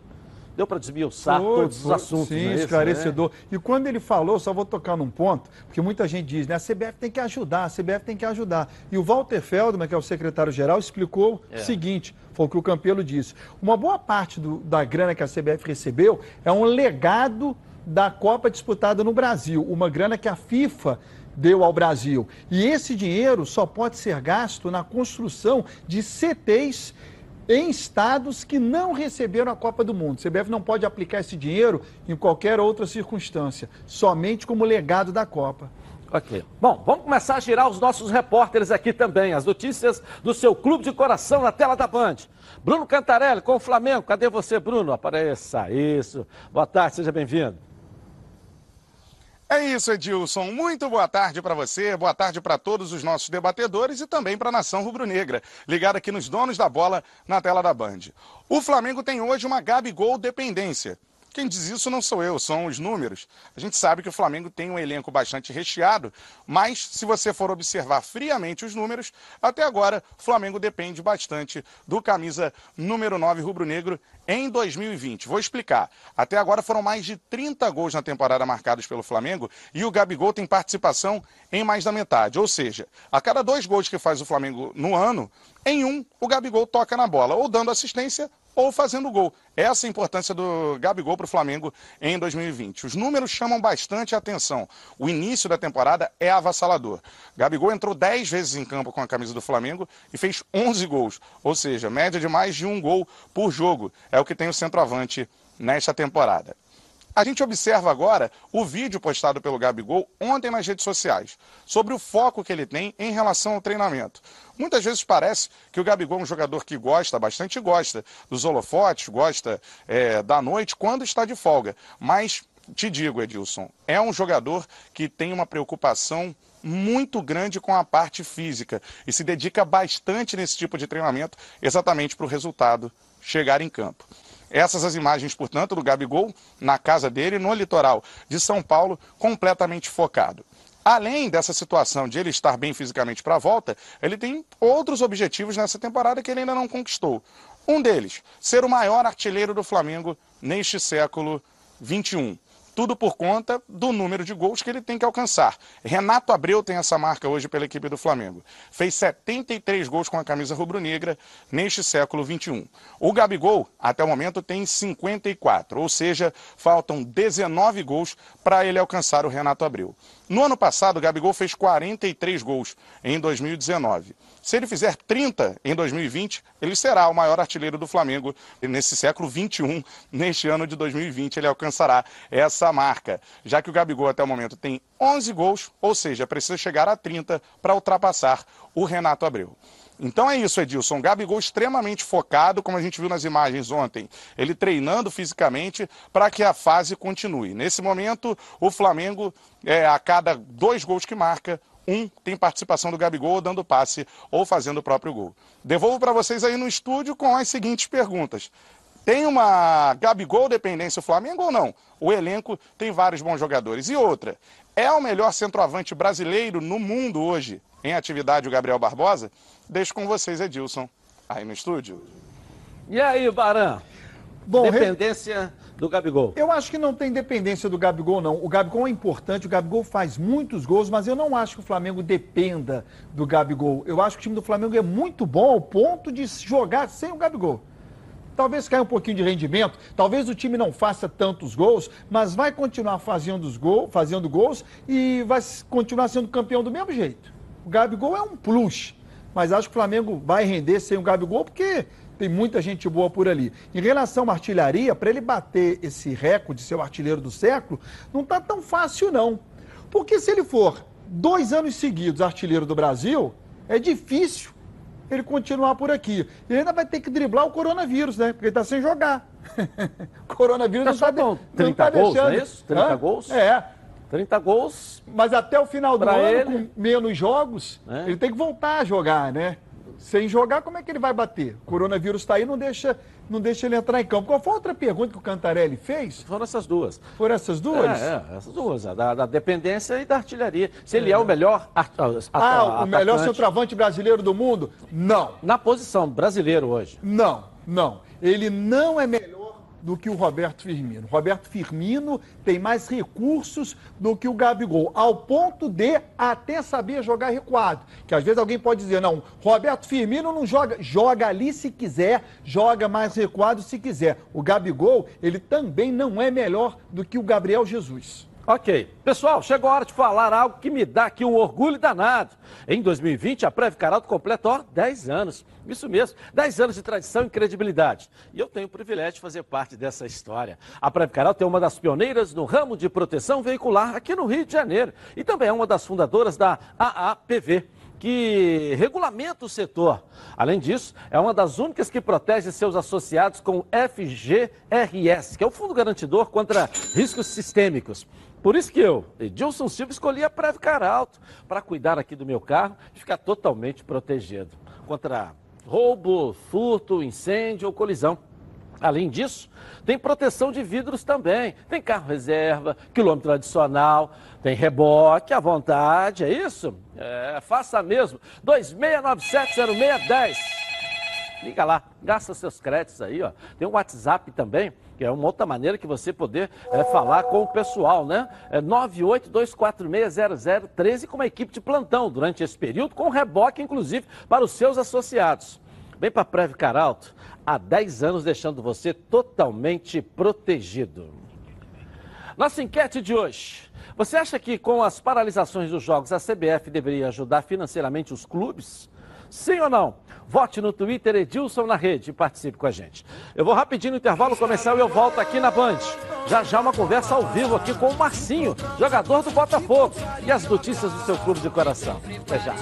A: Deu para desmiuçar foi, todos foi, os assuntos.
E: Sim, é esclarecedor. Né? E quando ele falou, só vou tocar num ponto, porque muita gente diz, né? A CBF tem que ajudar, a CBF tem que ajudar. E o Walter Feldman, que é o secretário-geral, explicou é. o seguinte: foi o que o Campelo disse. Uma boa parte do, da grana que a CBF recebeu é um legado da Copa disputada no Brasil. Uma grana que a FIFA deu ao Brasil. E esse dinheiro só pode ser gasto na construção de CTs em estados que não receberam a Copa do Mundo. O CBF não pode aplicar esse dinheiro em qualquer outra circunstância, somente como legado da Copa.
A: Ok. Bom, vamos começar a girar os nossos repórteres aqui também. As notícias do seu clube de coração na tela da Band. Bruno Cantarelli com o Flamengo. Cadê você, Bruno? Apareça. Isso. Boa tarde, seja bem-vindo.
F: É isso, Edilson. Muito boa tarde para você, boa tarde para todos os nossos debatedores e também para a nação rubro-negra, ligada aqui nos donos da bola na tela da Band. O Flamengo tem hoje uma Gabigol dependência. Quem diz isso não sou eu, são os números. A gente sabe que o Flamengo tem um elenco bastante recheado, mas se você for observar friamente os números, até agora o Flamengo depende bastante do camisa número 9 rubro-negro em 2020. Vou explicar. Até agora foram mais de 30 gols na temporada marcados pelo Flamengo e o Gabigol tem participação em mais da metade. Ou seja, a cada dois gols que faz o Flamengo no ano, em um o Gabigol toca na bola, ou dando assistência ou fazendo gol. Essa é a importância do Gabigol para o Flamengo em 2020. Os números chamam bastante atenção. O início da temporada é avassalador. Gabigol entrou 10 vezes em campo com a camisa do Flamengo e fez 11 gols, ou seja, média de mais de um gol por jogo. É o que tem o centroavante nesta temporada. A gente observa agora o vídeo postado pelo Gabigol ontem nas redes sociais, sobre o foco que ele tem em relação ao treinamento. Muitas vezes parece que o Gabigol é um jogador que gosta, bastante gosta dos holofotes, gosta é, da noite quando está de folga. Mas te digo, Edilson, é um jogador que tem uma preocupação muito grande com a parte física e se dedica bastante nesse tipo de treinamento exatamente para o resultado chegar em campo. Essas as imagens, portanto, do Gabigol na casa dele, no litoral de São Paulo, completamente focado. Além dessa situação de ele estar bem fisicamente para a volta, ele tem outros objetivos nessa temporada que ele ainda não conquistou. Um deles, ser o maior artilheiro do Flamengo neste século 21 tudo por conta do número de gols que ele tem que alcançar. Renato Abreu tem essa marca hoje pela equipe do Flamengo. Fez 73 gols com a camisa rubro-negra neste século 21. O Gabigol, até o momento, tem 54, ou seja, faltam 19 gols para ele alcançar o Renato Abreu. No ano passado, o Gabigol fez 43 gols em 2019. Se ele fizer 30 em 2020, ele será o maior artilheiro do Flamengo nesse século 21. Neste ano de 2020, ele alcançará essa marca, já que o Gabigol até o momento tem 11 gols, ou seja, precisa chegar a 30 para ultrapassar o Renato Abreu. Então é isso, Edilson. Gabigol extremamente focado, como a gente viu nas imagens ontem, ele treinando fisicamente para que a fase continue. Nesse momento, o Flamengo, é, a cada dois gols que marca, um tem participação do Gabigol dando passe ou fazendo o próprio gol. Devolvo para vocês aí no estúdio com as seguintes perguntas. Tem uma Gabigol dependência o Flamengo ou não? O elenco tem vários bons jogadores. E outra, é o melhor centroavante brasileiro no mundo hoje em atividade o Gabriel Barbosa? Deixo com vocês, Edilson, aí no estúdio.
A: E aí, Baran? Bom, Dependência do Gabigol.
E: Eu acho que não tem dependência do Gabigol, não. O Gabigol é importante, o Gabigol faz muitos gols, mas eu não acho que o Flamengo dependa do Gabigol. Eu acho que o time do Flamengo é muito bom ao ponto de jogar sem o Gabigol. Talvez caia um pouquinho de rendimento, talvez o time não faça tantos gols, mas vai continuar fazendo, os gol, fazendo gols e vai continuar sendo campeão do mesmo jeito. O Gabigol é um plus. mas acho que o Flamengo vai render sem o Gabigol, porque tem muita gente boa por ali. Em relação à artilharia, para ele bater esse recorde de ser o artilheiro do século, não está tão fácil não. Porque se ele for dois anos seguidos artilheiro do Brasil, é difícil ele continuar por aqui. E ainda vai ter que driblar o coronavírus, né? Porque ele está sem jogar. coronavírus
A: tá
E: não está
A: bom. 30 tá gols, deixando. não é isso? 30 Hã? gols?
E: É.
A: 30 gols.
E: Mas até o final do ano, ele... com menos jogos, é. ele tem que voltar a jogar, né? Sem jogar, como é que ele vai bater? O coronavírus está aí, não deixa, não deixa ele entrar em campo. Qual foi a outra pergunta que o Cantarelli fez?
A: Foram essas duas.
E: Foram essas duas?
A: É, é essas duas. Da, da, dependência e da artilharia. Se ele é, é o melhor. A,
E: ah, o melhor centroavante brasileiro do mundo? Não.
A: Na posição brasileiro hoje?
E: Não, não. Ele não é melhor do que o Roberto Firmino. Roberto Firmino tem mais recursos do que o Gabigol, ao ponto de até saber jogar recuado. Que às vezes alguém pode dizer, não, Roberto Firmino não joga, joga ali se quiser, joga mais recuado se quiser. O Gabigol, ele também não é melhor do que o Gabriel Jesus.
A: Ok. Pessoal, chegou a hora de falar algo que me dá aqui um orgulho danado. Em 2020, a Preve Caralto completa, ó, 10 anos. Isso mesmo, 10 anos de tradição e credibilidade. E eu tenho o privilégio de fazer parte dessa história. A Preve Caralto é uma das pioneiras no ramo de proteção veicular aqui no Rio de Janeiro. E também é uma das fundadoras da AAPV que regulamenta o setor. Além disso, é uma das únicas que protege seus associados com FGRS, que é o Fundo Garantidor contra Riscos Sistêmicos. Por isso que eu, Edilson Silva, escolhi a Previcar Alto para cuidar aqui do meu carro e ficar totalmente protegido contra roubo, furto, incêndio ou colisão. Além disso, tem proteção de vidros também. Tem carro reserva, quilômetro adicional, tem reboque à vontade, é isso? É, faça mesmo. 26970610. Liga lá, gasta seus créditos aí, ó. Tem um WhatsApp também, que é uma outra maneira que você poder é, falar com o pessoal, né? É 982460013 com uma equipe de plantão durante esse período, com reboque, inclusive, para os seus associados. Vem para a Preve Caralto, há 10 anos deixando você totalmente protegido. Nossa enquete de hoje. Você acha que com as paralisações dos jogos a CBF deveria ajudar financeiramente os clubes? Sim ou não? Vote no Twitter Edilson na rede e participe com a gente. Eu vou rapidinho no intervalo começar e eu volto aqui na Band. Já já uma conversa ao vivo aqui com o Marcinho, jogador do Botafogo, e as notícias do seu clube de coração. Até já.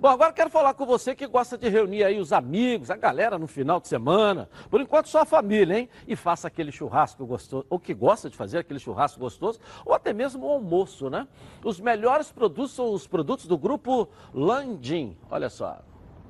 A: Bom, agora quero falar com você que gosta de reunir aí os amigos, a galera no final de semana. Por enquanto, só a família, hein? E faça aquele churrasco gostoso, ou que gosta de fazer aquele churrasco gostoso, ou até mesmo o almoço, né? Os melhores produtos são os produtos do grupo Landim. Olha só.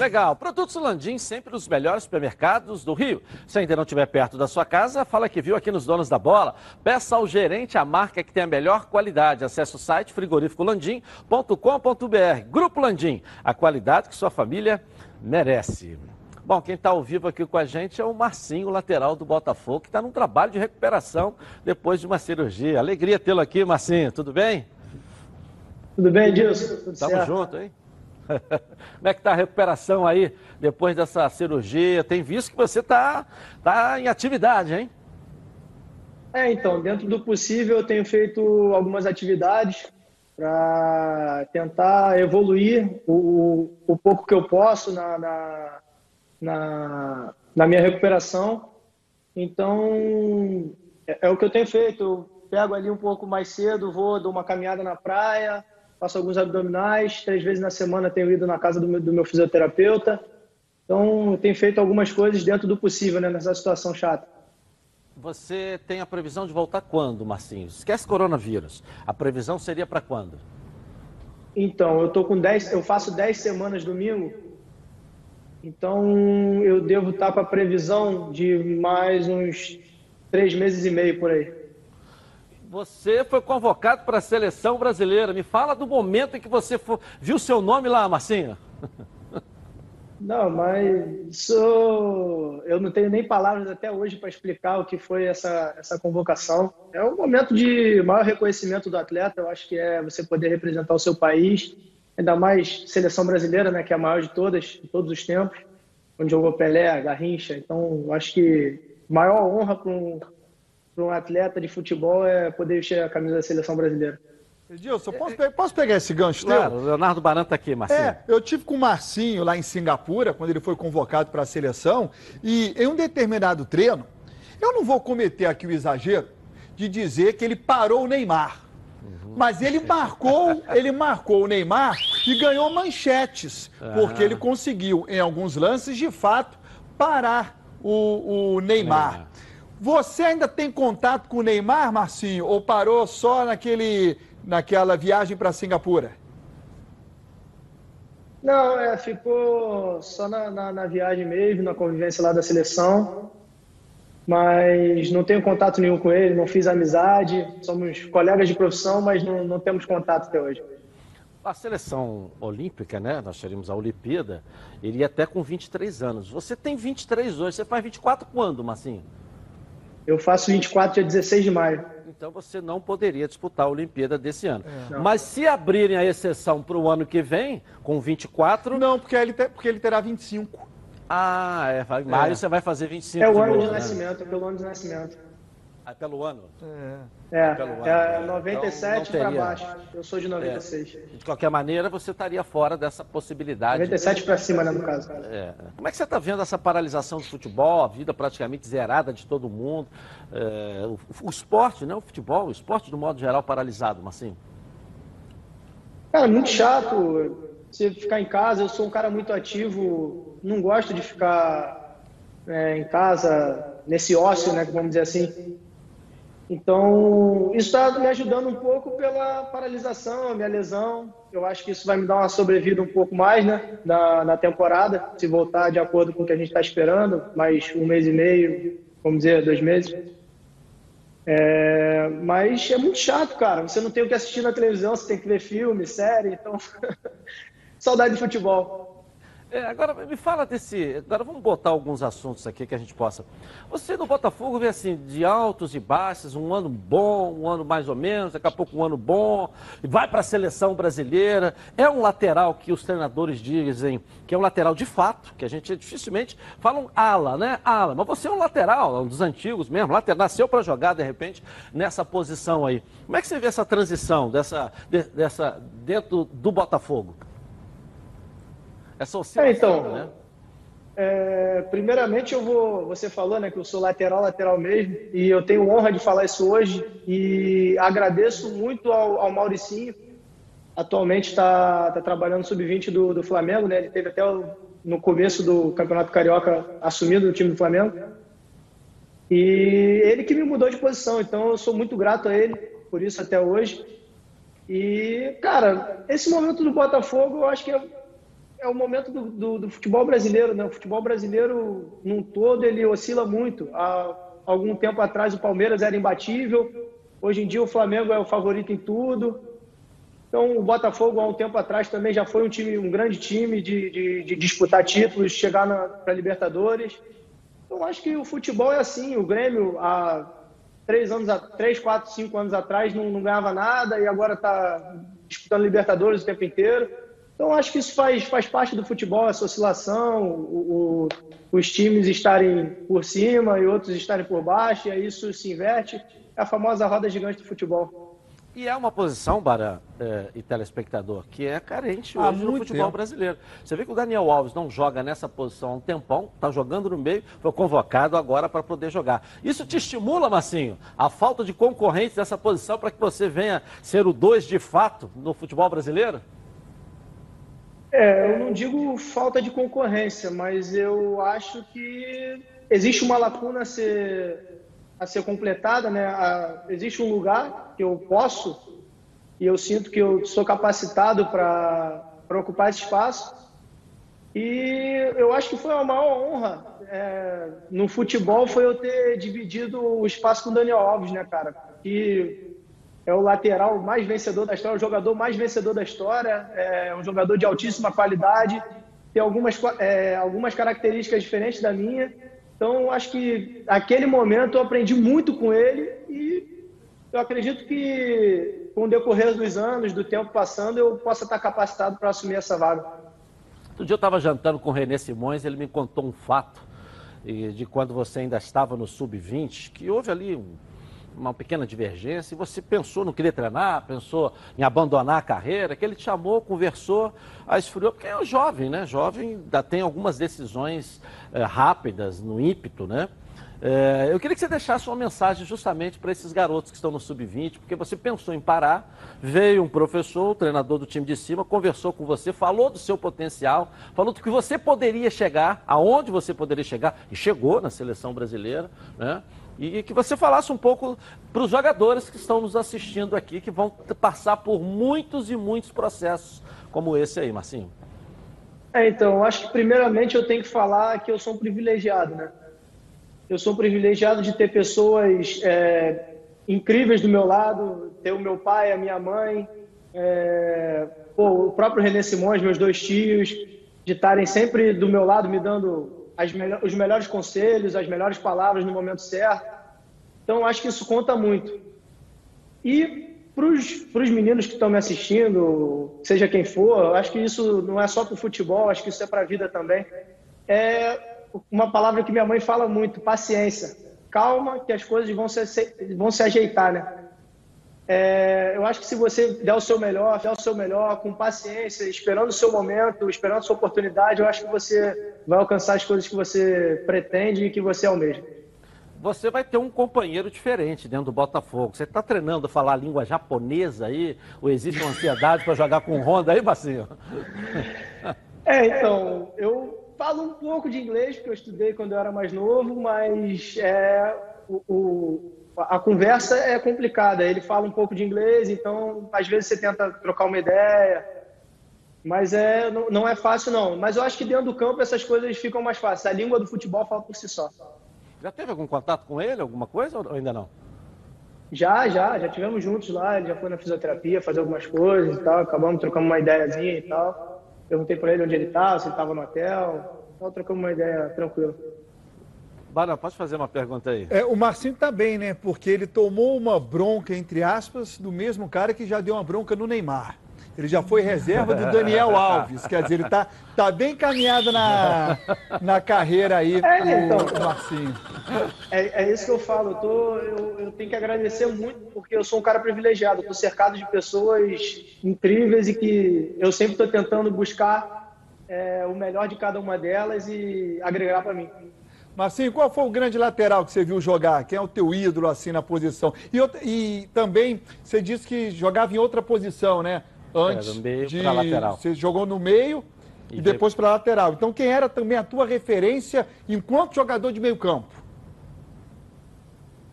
A: Legal. Produtos Landim, sempre os melhores supermercados do Rio. Se ainda não estiver perto da sua casa, fala que viu aqui nos Donos da Bola. Peça ao gerente a marca que tem a melhor qualidade. Acesse o site frigoríficolandim.com.br. Grupo Landim, a qualidade que sua família merece. Bom, quem está ao vivo aqui com a gente é o Marcinho, lateral do Botafogo, que está num trabalho de recuperação depois de uma cirurgia. Alegria tê-lo aqui, Marcinho. Tudo bem?
G: Tudo bem, Dilson? Tudo
A: Tamo certo. junto, hein? Como é que está a recuperação aí depois dessa cirurgia? Tem visto que você está tá em atividade, hein?
G: É, então, dentro do possível, eu tenho feito algumas atividades para tentar evoluir o, o pouco que eu posso na, na, na, na minha recuperação. Então, é, é, o que eu tenho feito. Eu pego ali um pouco mais cedo, vou, dou uma caminhada na praia, faço alguns abdominais. Três vezes na semana tenho ido na casa do meu, do meu fisioterapeuta. Então, eu tenho feito algumas coisas dentro do possível, né, nessa situação chata.
A: Você tem a previsão de voltar quando, Marcinho? Esquece coronavírus. A previsão seria para quando?
G: Então, eu tô com 10, eu faço 10 semanas domingo Então eu devo estar com a previsão de mais uns três meses e meio por aí.
A: Você foi convocado para a seleção brasileira. Me fala do momento em que você viu seu nome lá, Marcinho.
G: Não, mas eu não tenho nem palavras até hoje para explicar o que foi essa, essa convocação. É um momento de maior reconhecimento do atleta, eu acho que é você poder representar o seu país, ainda mais seleção brasileira, né, que é a maior de todas, de todos os tempos, onde jogou Pelé, Garrincha. Então, eu acho que maior honra para um, um atleta de futebol é poder vestir a camisa da seleção brasileira.
E: Edilson, posso, pe posso pegar esse gancho
A: claro,
E: teu?
A: Leonardo Baranta tá aqui, Marcinho.
E: É, eu tive com o Marcinho lá em Singapura, quando ele foi convocado para a seleção, e em um determinado treino, eu não vou cometer aqui o exagero de dizer que ele parou o Neymar. Uhum. Mas ele marcou, ele marcou o Neymar e ganhou manchetes, porque ele conseguiu, em alguns lances, de fato, parar o, o Neymar. Neymar. Você ainda tem contato com o Neymar, Marcinho, ou parou só naquele naquela viagem para Singapura?
G: Não, é, ficou só na, na, na, viagem mesmo, na convivência lá da seleção. Mas não tenho contato nenhum com ele, não fiz amizade. Somos colegas de profissão, mas não, não temos contato até hoje.
A: A seleção olímpica, né? Nós teríamos a Olimpíada, ele ia até com 23 anos. Você tem 23 hoje, você faz 24 quando, Marcinho?
G: Eu faço 24 dia 16 de maio.
A: Então você não poderia disputar a Olimpíada desse ano. É. Mas se abrirem a exceção para o ano que vem, com 24.
E: Não, porque ele, te, porque ele terá 25.
A: Ah, é. Em maio é. você vai fazer 25.
G: É o ano de, de nascimento, é pelo ano de nascimento.
A: Ah, pelo ano?
G: É, é, pelo ano, é 97 então, para baixo. Eu sou de 96. É.
A: De qualquer maneira, você estaria fora dessa possibilidade.
G: 97 para cima, né, no caso.
A: É. Como é que você está vendo essa paralisação do futebol, a vida praticamente zerada de todo mundo? É, o, o, esporte, né, o futebol, o esporte, do modo geral, paralisado, Marcinho?
G: Cara, muito chato. Você ficar em casa, eu sou um cara muito ativo, não gosto de ficar é, em casa nesse ócio, né, vamos dizer assim. Então, isso está me ajudando um pouco pela paralisação, a minha lesão. Eu acho que isso vai me dar uma sobrevida um pouco mais né, na, na temporada, se voltar de acordo com o que a gente está esperando, mais um mês e meio, vamos dizer, dois meses. É, mas é muito chato, cara. Você não tem o que assistir na televisão, você tem que ver filme, série, então. Saudade de futebol.
A: É, agora me fala desse. Agora vamos botar alguns assuntos aqui que a gente possa. Você no Botafogo vê assim, de altos e baixos, um ano bom, um ano mais ou menos, daqui a pouco um ano bom, vai para a seleção brasileira. É um lateral que os treinadores dizem que é um lateral de fato, que a gente dificilmente fala um ala, né? Ala, mas você é um lateral, um dos antigos mesmo, lateral, nasceu para jogar de repente nessa posição aí. Como é que você vê essa transição dessa, de, dessa dentro do Botafogo? Essa oscilação, é, então, né?
G: É, primeiramente eu vou, você falou, né, que eu sou lateral, lateral mesmo, e eu tenho honra de falar isso hoje e agradeço muito ao, ao Mauricinho. Atualmente está tá trabalhando sub-20 do, do Flamengo, né? Ele teve até o, no começo do Campeonato Carioca assumido o time do Flamengo. E ele que me mudou de posição, então eu sou muito grato a ele por isso até hoje. E, cara, esse momento do Botafogo eu acho que é é o momento do, do, do, futebol brasileiro, né? O futebol brasileiro, num todo, ele oscila muito. Há algum tempo atrás, o Palmeiras era imbatível. Hoje em dia, o Flamengo é o favorito em tudo. Então, o Botafogo, há um tempo atrás, também já foi um time, um grande time de, de, de disputar títulos, chegar para Libertadores. Então, acho que o futebol é assim. O Grêmio, há três anos, três, quatro, cinco anos atrás, não, não ganhava nada e agora está disputando Libertadores o tempo inteiro. Então, acho que isso faz, faz parte do futebol, essa oscilação, o, o, os times estarem por cima e outros estarem por baixo, e aí isso se inverte. É a famosa roda gigante do futebol.
A: E é uma posição, Bara é, e telespectador, que é carente ah, hoje no futebol tempo. brasileiro. Você vê que o Daniel Alves não joga nessa posição há um tempão, está jogando no meio, foi convocado agora para poder jogar. Isso te estimula, Massinho, a falta de concorrentes nessa posição para que você venha ser o dois de fato no futebol brasileiro?
G: É, eu não digo falta de concorrência, mas eu acho que existe uma lacuna a ser, a ser completada, né? A, existe um lugar que eu posso e eu sinto que eu sou capacitado para ocupar esse espaço. E eu acho que foi uma maior honra é, no futebol foi eu ter dividido o espaço com o Daniel Alves, né, cara? Que é o lateral mais vencedor da história, o jogador mais vencedor da história, é um jogador de altíssima qualidade, tem algumas, é, algumas características diferentes da minha. Então, acho que aquele momento eu aprendi muito com ele e eu acredito que com o decorrer dos anos, do tempo passando, eu possa estar capacitado para assumir essa vaga.
A: Outro dia eu estava jantando com o Renê Simões, ele me contou um fato de quando você ainda estava no sub-20, que houve ali um, uma pequena divergência, e você pensou no querer treinar, pensou em abandonar a carreira, que ele te chamou, conversou, a esfriou, porque é um jovem, né? Jovem ainda tem algumas decisões é, rápidas, no ímpeto, né? É, eu queria que você deixasse uma mensagem justamente para esses garotos que estão no sub-20, porque você pensou em parar, veio um professor, o treinador do time de cima, conversou com você, falou do seu potencial, falou do que você poderia chegar, aonde você poderia chegar, e chegou na seleção brasileira, né? E que você falasse um pouco para os jogadores que estão nos assistindo aqui, que vão passar por muitos e muitos processos como esse aí, Marcinho.
G: É, então, acho que primeiramente eu tenho que falar que eu sou um privilegiado, né? Eu sou privilegiado de ter pessoas é, incríveis do meu lado, ter o meu pai, a minha mãe, é, pô, o próprio René Simões, meus dois tios, de estarem sempre do meu lado me dando me os melhores conselhos, as melhores palavras no momento certo. Então, acho que isso conta muito. E para os meninos que estão me assistindo, seja quem for, acho que isso não é só para o futebol, acho que isso é para a vida também. É uma palavra que minha mãe fala muito, paciência. Calma, que as coisas vão se, vão se ajeitar, né? É, eu acho que se você der o seu melhor, der o seu melhor, com paciência, esperando o seu momento, esperando a sua oportunidade, eu acho que você vai alcançar as coisas que você pretende e que você almeja.
A: Você vai ter um companheiro diferente dentro do Botafogo. Você está treinando a falar a língua japonesa aí? Ou existe uma ansiedade para jogar com Honda aí, Bacinho?
G: É, então, eu falo um pouco de inglês, porque eu estudei quando eu era mais novo, mas é, o, o, a conversa é complicada. Ele fala um pouco de inglês, então às vezes você tenta trocar uma ideia, mas é, não, não é fácil não. Mas eu acho que dentro do campo essas coisas ficam mais fáceis. A língua do futebol fala por si só.
A: Já teve algum contato com ele, alguma coisa ou ainda não?
G: Já, já, já tivemos juntos lá, ele já foi na fisioterapia fazer algumas coisas e tal, acabamos trocando uma ideiazinha e tal. Perguntei para ele onde ele estava, se ele estava no hotel. Então, trocamos uma ideia tranquila.
A: Bara, pode fazer uma pergunta aí.
E: É, o Marcinho está bem, né? Porque ele tomou uma bronca, entre aspas, do mesmo cara que já deu uma bronca no Neymar. Ele já foi reserva do Daniel Alves. Quer dizer, ele está tá bem caminhado na, na carreira aí, é, então, o Marcinho.
G: É, é, isso que eu falo. Eu, tô, eu, eu, tenho que agradecer muito, porque eu sou um cara privilegiado. Estou cercado de pessoas incríveis e que eu sempre estou tentando buscar é, o melhor de cada uma delas e agregar para mim.
E: Marcinho, qual foi o grande lateral que você viu jogar? Quem é o teu ídolo assim na posição? E, e também você disse que jogava em outra posição, né? antes
A: é, meio
E: de
A: lateral.
E: Você jogou no meio e, e depois para lateral. Então quem era também a tua referência enquanto jogador de meio campo?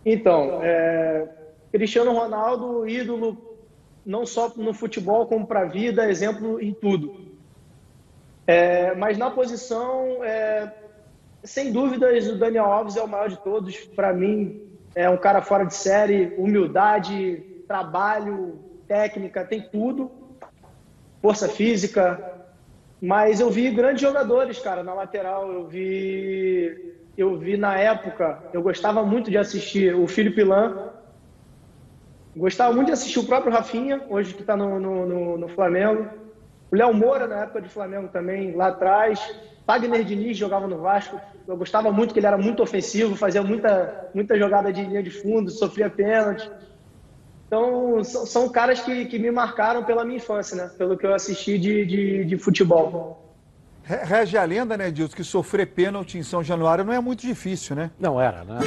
G: Então, é, Cristiano Ronaldo, ídolo não só no futebol como para a vida, exemplo em tudo. É, mas na posição, é, sem dúvidas, o Daniel Alves é o maior de todos. Para mim, é um cara fora de série, humildade, trabalho, técnica, tem tudo força física. Mas eu vi grandes jogadores, cara, na lateral. Eu vi, eu vi na época, eu gostava muito de assistir o Felipe Lan. Gostava muito de assistir o próprio Rafinha, hoje que está no, no, no, no, Flamengo. O Léo Moura, na época de Flamengo também, lá atrás. Wagner Diniz jogava no Vasco. Eu gostava muito, que ele era muito ofensivo, fazia muita, muita jogada de linha de fundo, sofria pênalti. Então, são, são caras que, que me marcaram pela minha infância, né? Pelo que eu assisti de, de, de futebol.
E: Rege a lenda, né, Dilson, que sofrer pênalti em São Januário não é muito difícil, né?
A: Não era, né?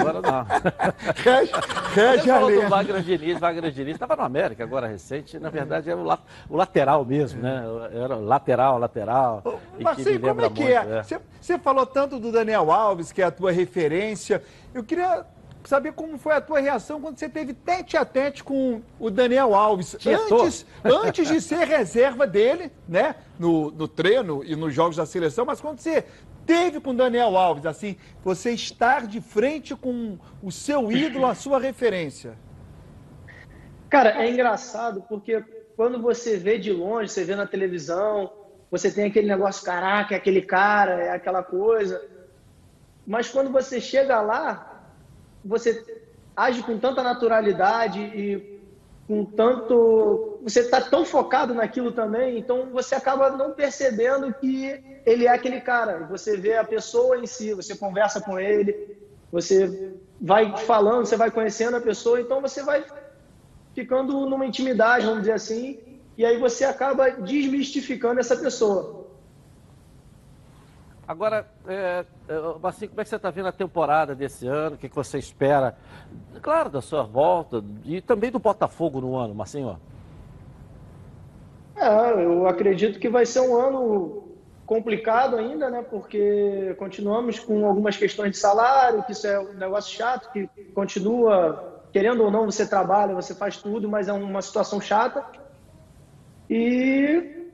A: Agora não.
E: rege, rege a lenda.
A: Wagner Diniz, Wagner Diniz estava no América agora recente, na verdade era o, la, o lateral mesmo, né? Era lateral, lateral.
E: Mas sei como é que é? é. Você, você falou tanto do Daniel Alves, que é a tua referência. Eu queria saber como foi a tua reação quando você teve tete a tete com o Daniel Alves. Antes, antes de ser reserva dele, né? No, no treino e nos jogos da seleção, mas quando você teve com o Daniel Alves, assim, você estar de frente com o seu ídolo, a sua referência.
G: Cara, é engraçado porque quando você vê de longe, você vê na televisão, você tem aquele negócio, caraca, é aquele cara, é aquela coisa. Mas quando você chega lá, você age com tanta naturalidade e com tanto. Você está tão focado naquilo também, então você acaba não percebendo que ele é aquele cara. Você vê a pessoa em si, você conversa com ele, você vai falando, você vai conhecendo a pessoa, então você vai ficando numa intimidade, vamos dizer assim, e aí você acaba desmistificando essa pessoa.
A: Agora, é, assim, como é que você está vendo a temporada desse ano? O que, que você espera? Claro, da sua volta e também do Botafogo no ano, Marcinho.
G: É, eu acredito que vai ser um ano complicado ainda, né? Porque continuamos com algumas questões de salário, que isso é um negócio chato, que continua, querendo ou não, você trabalha, você faz tudo, mas é uma situação chata. E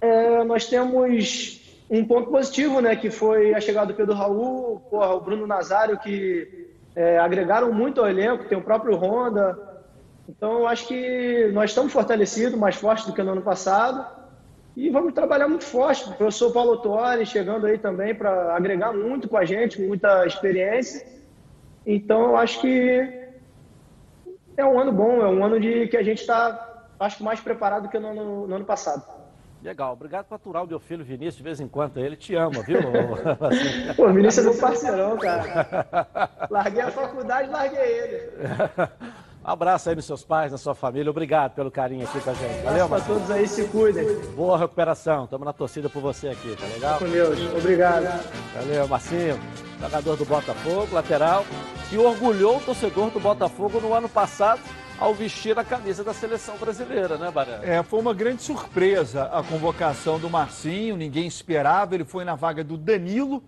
G: é, nós temos um ponto positivo, né, que foi a chegada do Pedro Raul, porra, o Bruno Nazário, que é, agregaram muito ao elenco, tem o próprio Honda. Então, eu acho que nós estamos fortalecidos, mais fortes do que no ano passado. E vamos trabalhar muito forte. O professor Paulo Torres chegando aí também para agregar muito com a gente, muita experiência. Então, eu acho que é um ano bom, é um ano de que a gente está acho que mais preparado que no no ano passado.
A: Legal, obrigado por aturar o meu filho Vinícius de vez em quando. Ele te ama, viu?
G: Pô, o Vinícius é meu parceirão, cara. Larguei a faculdade, larguei ele.
A: Um abraço aí nos seus pais, na sua família. Obrigado pelo carinho aqui com a gente. Valeu,
G: Para todos aí, se cuidem.
A: Boa recuperação. Estamos na torcida por você aqui, tá legal?
G: Com Deus. Obrigado.
A: Valeu, Marcinho. Jogador do Botafogo, lateral, que orgulhou o torcedor do Botafogo no ano passado ao vestir a camisa da seleção brasileira, né, Barão?
E: É, foi uma grande surpresa a convocação do Marcinho, ninguém esperava, ele foi na vaga do Danilo,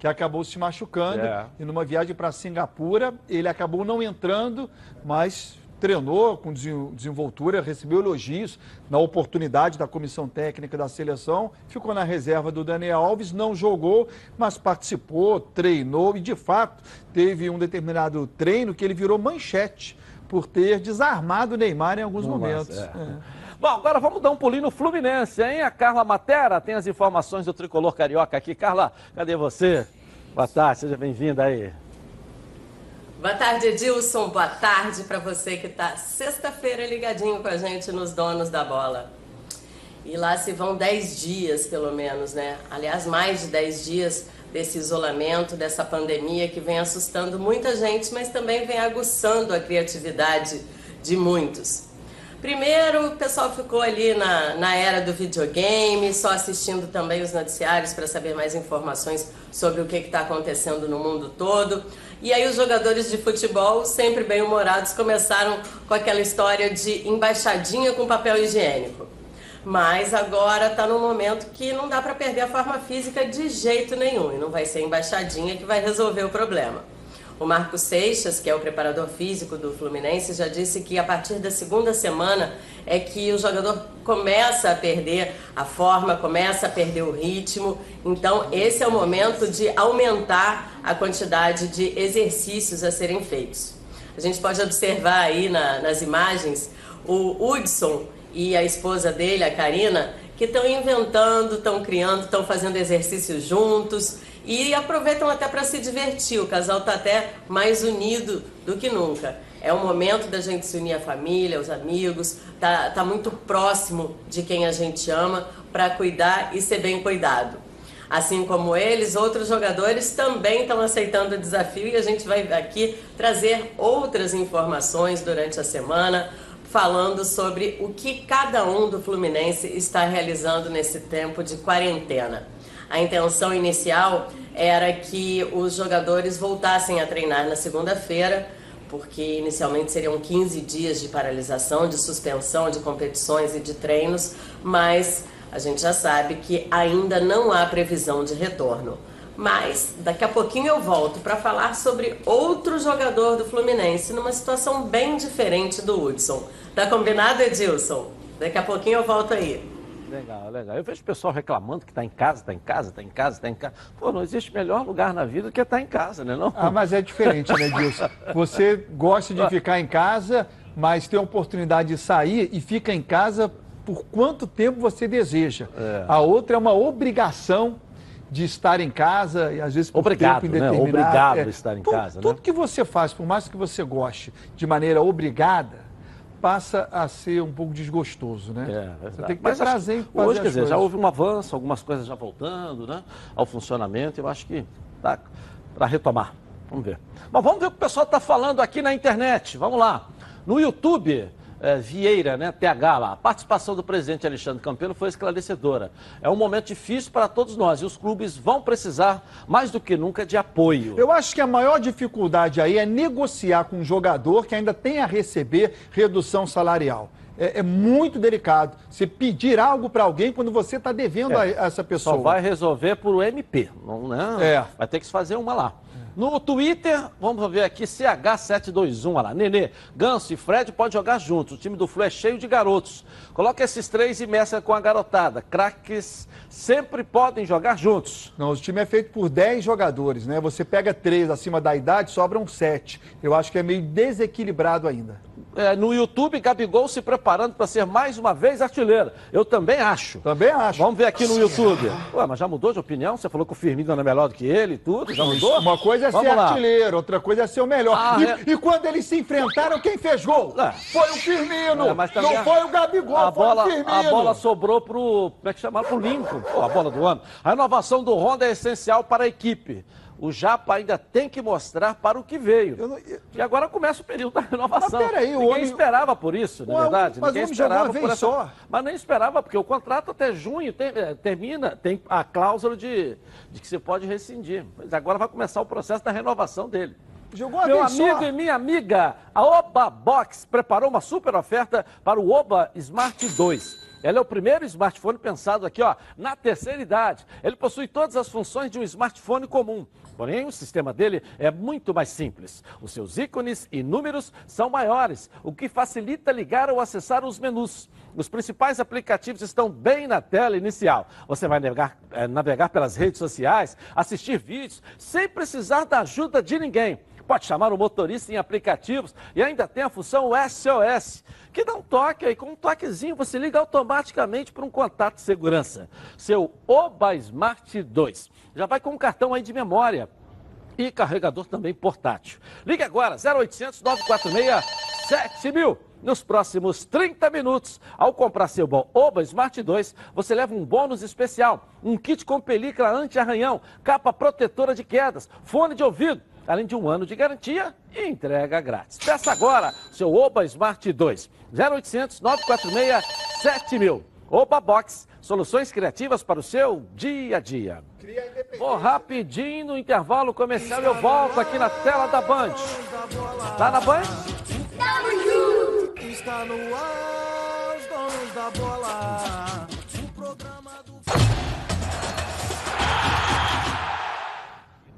E: que acabou se machucando, é. e numa viagem para Singapura, ele acabou não entrando, mas treinou com desenvoltura, recebeu elogios na oportunidade da comissão técnica da seleção, ficou na reserva do Daniel Alves, não jogou, mas participou, treinou e de fato teve um determinado treino que ele virou manchete por ter desarmado o Neymar em alguns momentos. É. É.
A: Bom, agora vamos dar um pulinho no Fluminense, hein? A Carla Matera tem as informações do tricolor carioca aqui. Carla, cadê você? Boa tarde, seja bem-vinda aí.
H: Boa tarde, Edilson. Boa tarde para você que está sexta-feira ligadinho com a gente nos Donos da Bola. E lá se vão 10 dias, pelo menos, né? Aliás, mais de 10 dias desse isolamento, dessa pandemia que vem assustando muita gente, mas também vem aguçando a criatividade de muitos. Primeiro, o pessoal ficou ali na, na era do videogame, só assistindo também os noticiários para saber mais informações sobre o que está acontecendo no mundo todo. E aí os jogadores de futebol, sempre bem-humorados, começaram com aquela história de embaixadinha com papel higiênico. Mas agora está num momento que não dá para perder a forma física de jeito nenhum. E não vai ser embaixadinha que vai resolver o problema. O Marco Seixas, que é o preparador físico do Fluminense, já disse que a partir da segunda semana é que o jogador começa a perder a forma, começa a perder o ritmo. Então, esse é o momento de aumentar a quantidade de exercícios a serem feitos. A gente pode observar aí na, nas imagens o Hudson e a esposa dele, a Karina, que estão inventando, estão criando, estão fazendo exercícios juntos e aproveitam até para se divertir. O casal está até mais unido do que nunca. É o momento da gente se unir à família, aos amigos, tá, tá muito próximo de quem a gente ama para cuidar e ser bem cuidado. Assim como eles, outros jogadores também estão aceitando o desafio e a gente vai aqui trazer outras informações durante a semana falando sobre o que cada um do Fluminense está realizando nesse tempo de quarentena. A intenção inicial era que os jogadores voltassem a treinar na segunda-feira, porque inicialmente seriam 15 dias de paralisação, de suspensão de competições e de treinos, mas a gente já sabe que ainda não há previsão de retorno. Mas daqui a pouquinho eu volto para falar sobre outro jogador do Fluminense numa situação bem diferente do Hudson. Tá combinado, Edilson? Daqui a pouquinho eu volto aí.
A: Legal, legal. Eu vejo o pessoal reclamando que está em casa, está em casa, está em casa, está em casa. Pô, não existe melhor lugar na vida do que estar tá em casa, né? Não?
E: Ah, mas é diferente, né, Dilson? Você gosta de ficar em casa, mas tem a oportunidade de sair e fica em casa por quanto tempo você deseja. É. A outra é uma obrigação de estar em casa e às vezes por
A: obrigado,
E: tempo
A: indeterminado. Né? Obrigado é, a estar em
E: tudo,
A: casa.
E: Tudo
A: né?
E: que você faz, por mais que você goste de maneira obrigada, passa a ser um pouco desgostoso, né?
A: É, Você tem que ter Mas prazer em fazer Hoje, quer dizer, já houve um avanço, algumas coisas já voltando, né? Ao funcionamento, eu acho que dá para retomar. Vamos ver. Mas vamos ver o que o pessoal está falando aqui na internet. Vamos lá. No YouTube, é, Vieira, né, TH lá. A participação do presidente Alexandre Campelo foi esclarecedora. É um momento difícil para todos nós e os clubes vão precisar, mais do que nunca, de apoio.
E: Eu acho que a maior dificuldade aí é negociar com um jogador que ainda tem a receber redução salarial. É, é, muito delicado. Você pedir algo para alguém quando você está devendo é, a essa pessoa.
A: Só vai resolver por MP. Não, né? É. Vai ter que se fazer uma lá. No Twitter, vamos ver aqui, CH721, olha lá. Nenê, Ganso e Fred podem jogar juntos. O time do Flu é cheio de garotos. Coloca esses três e mescla com a garotada. Craques sempre podem jogar juntos.
E: Não, o time é feito por 10 jogadores, né? Você pega três acima da idade, sobram sete. Eu acho que é meio desequilibrado ainda
A: é, no YouTube, Gabigol se preparando para ser mais uma vez artilheiro. Eu também acho.
E: Também acho.
A: Vamos ver aqui no YouTube. Ué, mas já mudou de opinião? Você falou que o Firmino é melhor do que ele e tudo? Já mudou?
E: Uma coisa é Vamos ser lá. artilheiro, outra coisa é ser o melhor. Ah, e, é... e, quando eles se enfrentaram, quem fez gol? É. Foi o Firmino. É, não foi o Gabigol,
A: a bola,
E: o.
A: A bola sobrou pro, como é que chama? Pro Lincoln. A bola do ano. A renovação do Honda é essencial para a equipe o Japa ainda tem que mostrar para o que veio. Eu não... E agora começa o período da renovação. Mas peraí, Ninguém homem... esperava por isso, na verdade.
E: Mas
A: Ninguém
E: esperava por essa... só.
A: Mas nem esperava, porque o contrato até junho tem, eh, termina, tem a cláusula de, de que você pode rescindir. Mas agora vai começar o processo da renovação dele. Jogou Meu amigo só. e minha amiga, a Oba Box preparou uma super oferta para o Oba Smart 2. Ela é o primeiro smartphone pensado aqui, ó, na terceira idade. Ele possui todas as funções de um smartphone comum. Porém, o sistema dele é muito mais simples. Os seus ícones e números são maiores, o que facilita ligar ou acessar os menus. Os principais aplicativos estão bem na tela inicial. Você vai navegar, é, navegar pelas redes sociais, assistir vídeos, sem precisar da ajuda de ninguém pode chamar o motorista em aplicativos e ainda tem a função SOS, que dá um toque aí, com um toquezinho você liga automaticamente para um contato de segurança. Seu Oba Smart 2 já vai com um cartão aí de memória e carregador também portátil. Ligue agora, 0800 946 7000. Nos próximos 30 minutos, ao comprar seu Oba Smart 2, você leva um bônus especial, um kit com película anti-arranhão, capa protetora de quedas, fone de ouvido, além de um ano de garantia e entrega grátis. Peça agora seu Oba Smart 2, 0800 946 7000. Oba Box, soluções criativas para o seu dia a dia. Vou rapidinho no intervalo comercial e eu volto aqui na tela da Band. Tá na Band? Está no ar, os donos da bola.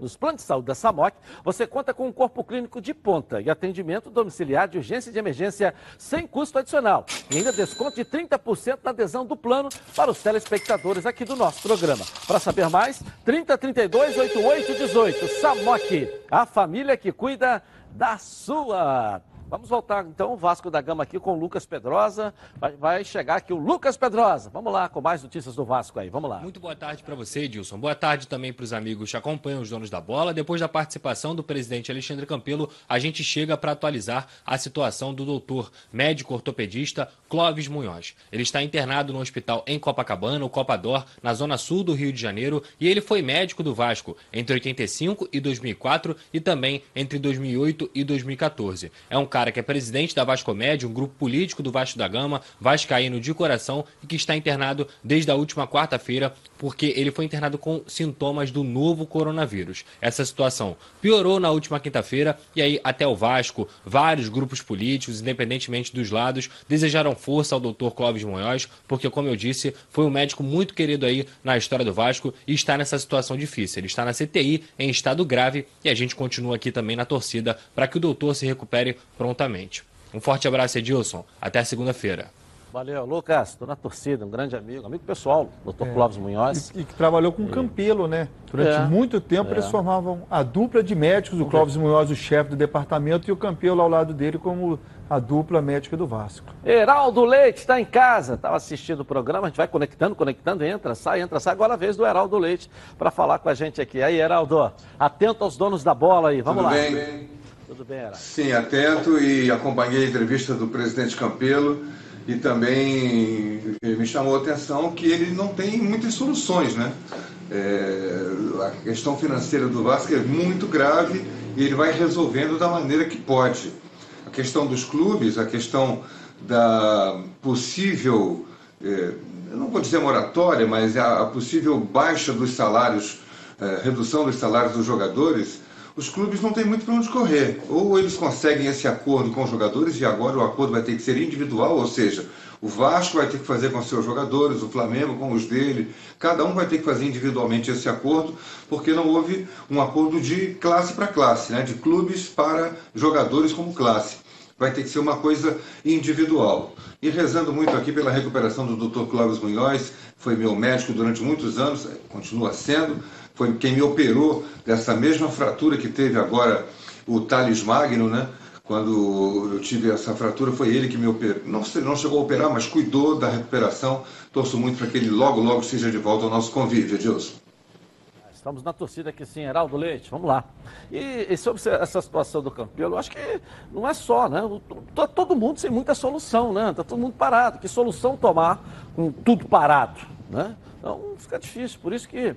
A: Nos planos de saúde da SAMOC, você conta com um corpo clínico de ponta e atendimento domiciliar de urgência e de emergência sem custo adicional. E ainda desconto de 30% na adesão do plano para os telespectadores aqui do nosso programa. Para saber mais, 3032 8818. SAMOC, a família que cuida da sua. Vamos voltar então, o Vasco da Gama aqui com o Lucas Pedrosa. Vai, vai, chegar aqui o Lucas Pedrosa. Vamos lá com mais notícias do Vasco aí. Vamos lá.
I: Muito boa tarde para você, Edilson. Boa tarde também para os amigos que acompanham os donos da bola. Depois da participação do presidente Alexandre Campelo, a gente chega para atualizar a situação do doutor médico ortopedista Clóvis Munhoz. Ele está internado no hospital em Copacabana, o Copador, na zona sul do Rio de Janeiro, e ele foi médico do Vasco entre 85 e 2004 e também entre 2008 e 2014. É um caso cara que é presidente da Vascomédia, um grupo político do Vasco da Gama, vascaíno de coração e que está internado desde a última quarta-feira porque ele foi internado com sintomas do novo coronavírus. Essa situação piorou na última quinta-feira e aí até o Vasco, vários grupos políticos, independentemente dos lados, desejaram força ao doutor Clóvis Munhoz, porque como eu disse, foi um médico muito querido aí na história do Vasco e está nessa situação difícil. Ele está na CTI em estado grave e a gente continua aqui também na torcida para que o doutor se recupere prontamente. Um forte abraço, Edilson. Até segunda-feira.
A: Valeu, Lucas, estou na torcida, um grande amigo, amigo pessoal, doutor é. Clóvis Munhoz.
E: E, e, que trabalhou com o Campelo, né? Durante é. muito tempo é. eles formavam a dupla de médicos, o Clóvis Munhoz, o chefe do departamento, e o Campelo ao lado dele como a dupla médica do Vasco.
A: Heraldo Leite está em casa, estava assistindo o programa, a gente vai conectando, conectando, entra, sai, entra, sai. Agora a vez do Heraldo Leite para falar com a gente aqui. Aí, Heraldo, atento aos donos da bola aí, vamos
J: Tudo
A: lá.
J: Bem? Tudo bem, Heraldo? Sim, atento e acompanhei a entrevista do presidente Campelo e também me chamou a atenção que ele não tem muitas soluções, né? É, a questão financeira do Vasco é muito grave e ele vai resolvendo da maneira que pode. A questão dos clubes, a questão da possível, é, não vou dizer moratória, mas a, a possível baixa dos salários, é, redução dos salários dos jogadores, os clubes não têm muito para onde correr. Ou eles conseguem esse acordo com os jogadores, e agora o acordo vai ter que ser individual, ou seja, o Vasco vai ter que fazer com seus jogadores, o Flamengo com os dele, cada um vai ter que fazer individualmente esse acordo, porque não houve um acordo de classe para classe, né? de clubes para jogadores como classe. Vai ter que ser uma coisa individual. E rezando muito aqui pela recuperação do Dr. Clóvis Munhoz, foi meu médico durante muitos anos, continua sendo, foi quem me operou dessa mesma fratura que teve agora o Thales Magno, né? Quando eu tive essa fratura, foi ele que me operou. Não, não chegou a operar, mas cuidou da recuperação. Torço muito para que ele logo, logo seja de volta ao nosso convívio, Edilson.
A: Estamos na torcida aqui sim, Heraldo Leite, vamos lá. E, e, sobre essa situação do Campelo, eu acho que não é só, né? Tá todo mundo sem muita solução, né? Está todo mundo parado. Que solução tomar com tudo parado, né? Então fica difícil. Por isso que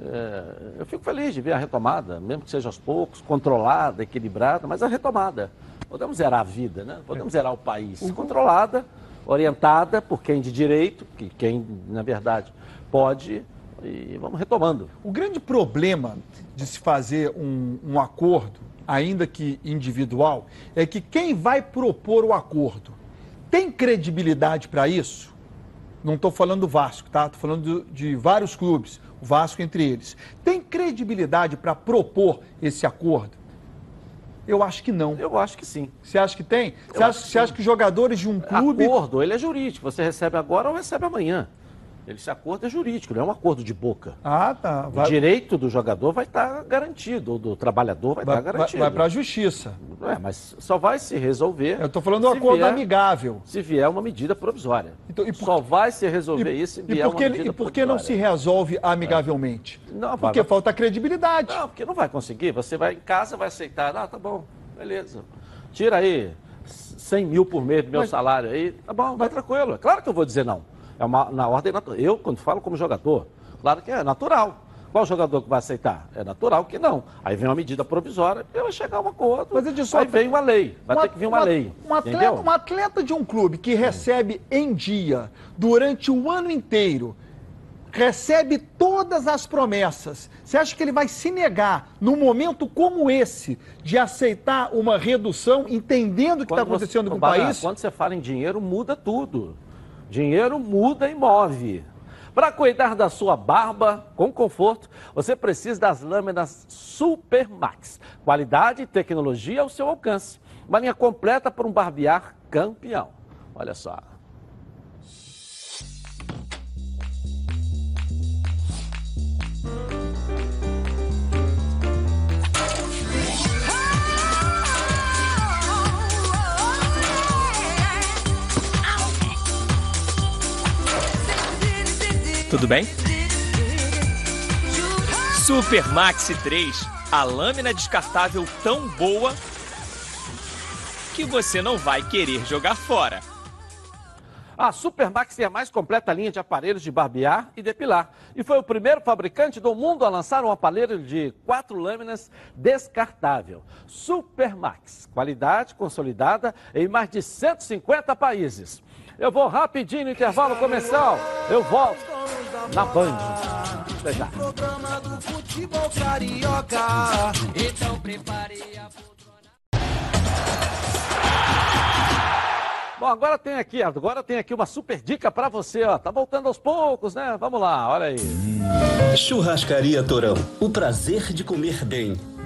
A: é, eu fico feliz de ver a retomada, mesmo que seja aos poucos, controlada, equilibrada, mas a retomada. Podemos zerar a vida, né? Podemos zerar o país. Uhum. Controlada, orientada por quem de direito, que quem, na verdade, pode, e vamos retomando.
E: O grande problema de se fazer um, um acordo, ainda que individual, é que quem vai propor o acordo tem credibilidade para isso? Não estou falando do Vasco, tá? Estou falando de, de vários clubes o Vasco entre eles, tem credibilidade para propor esse acordo? Eu acho que não.
A: Eu acho que sim.
E: Você acha que tem? Você, acha, acha que jogadores de um clube.
A: Acordo, ele é jurídico. Você recebe agora ou recebe amanhã. Esse acordo é jurídico, não é um acordo de boca.
E: Ah, tá.
A: Vai... O direito do jogador vai estar garantido, do trabalhador vai, vai estar garantido.
E: Vai, vai para a justiça.
A: É, mas só vai se resolver.
E: Eu estou falando do acordo vier, amigável.
A: Se vier uma medida provisória. Então, por... Só vai se resolver e, isso se vier
E: e porque,
A: uma medida
E: E por que não se resolve amigavelmente? É. Não, porque falta credibilidade.
A: Não, porque não vai conseguir. Você vai em casa, vai aceitar. Ah, tá bom, beleza. Tira aí 100 mil por mês do meu mas... salário aí. Tá bom, vai tranquilo. É claro que eu vou dizer não. É uma, na ordem natural. Eu, quando falo como jogador, claro que é natural. Qual jogador que vai aceitar? É natural que não. Aí vem uma medida provisória vai chegar a um acordo. Mas Edson, aí vem uma lei. Vai ter que vir uma, uma lei.
E: Um atleta, um atleta de um clube que recebe em dia, durante o ano inteiro, recebe todas as promessas. Você acha que ele vai se negar, num momento como esse, de aceitar uma redução, entendendo o que está acontecendo você, com o país?
A: Quando você fala em dinheiro, muda tudo. Dinheiro muda e move. Para cuidar da sua barba com conforto, você precisa das lâminas Super Max. Qualidade e tecnologia ao seu alcance. Uma linha completa para um barbear campeão. Olha só.
B: Tudo bem? Super Maxi 3, a lâmina descartável tão boa que você não vai querer jogar fora.
A: A Supermax tem a mais completa linha de aparelhos de barbear e depilar. E foi o primeiro fabricante do mundo a lançar um aparelho de quatro lâminas descartável. Supermax, qualidade consolidada em mais de 150 países. Eu vou rapidinho no intervalo comercial. Eu volto na Band.
C: Programa do futebol carioca. Então a
A: Bom, agora tem aqui, agora tem aqui uma super dica para você, ó. Tá voltando aos poucos, né? Vamos lá, olha aí.
K: Churrascaria Torão. O prazer de comer bem.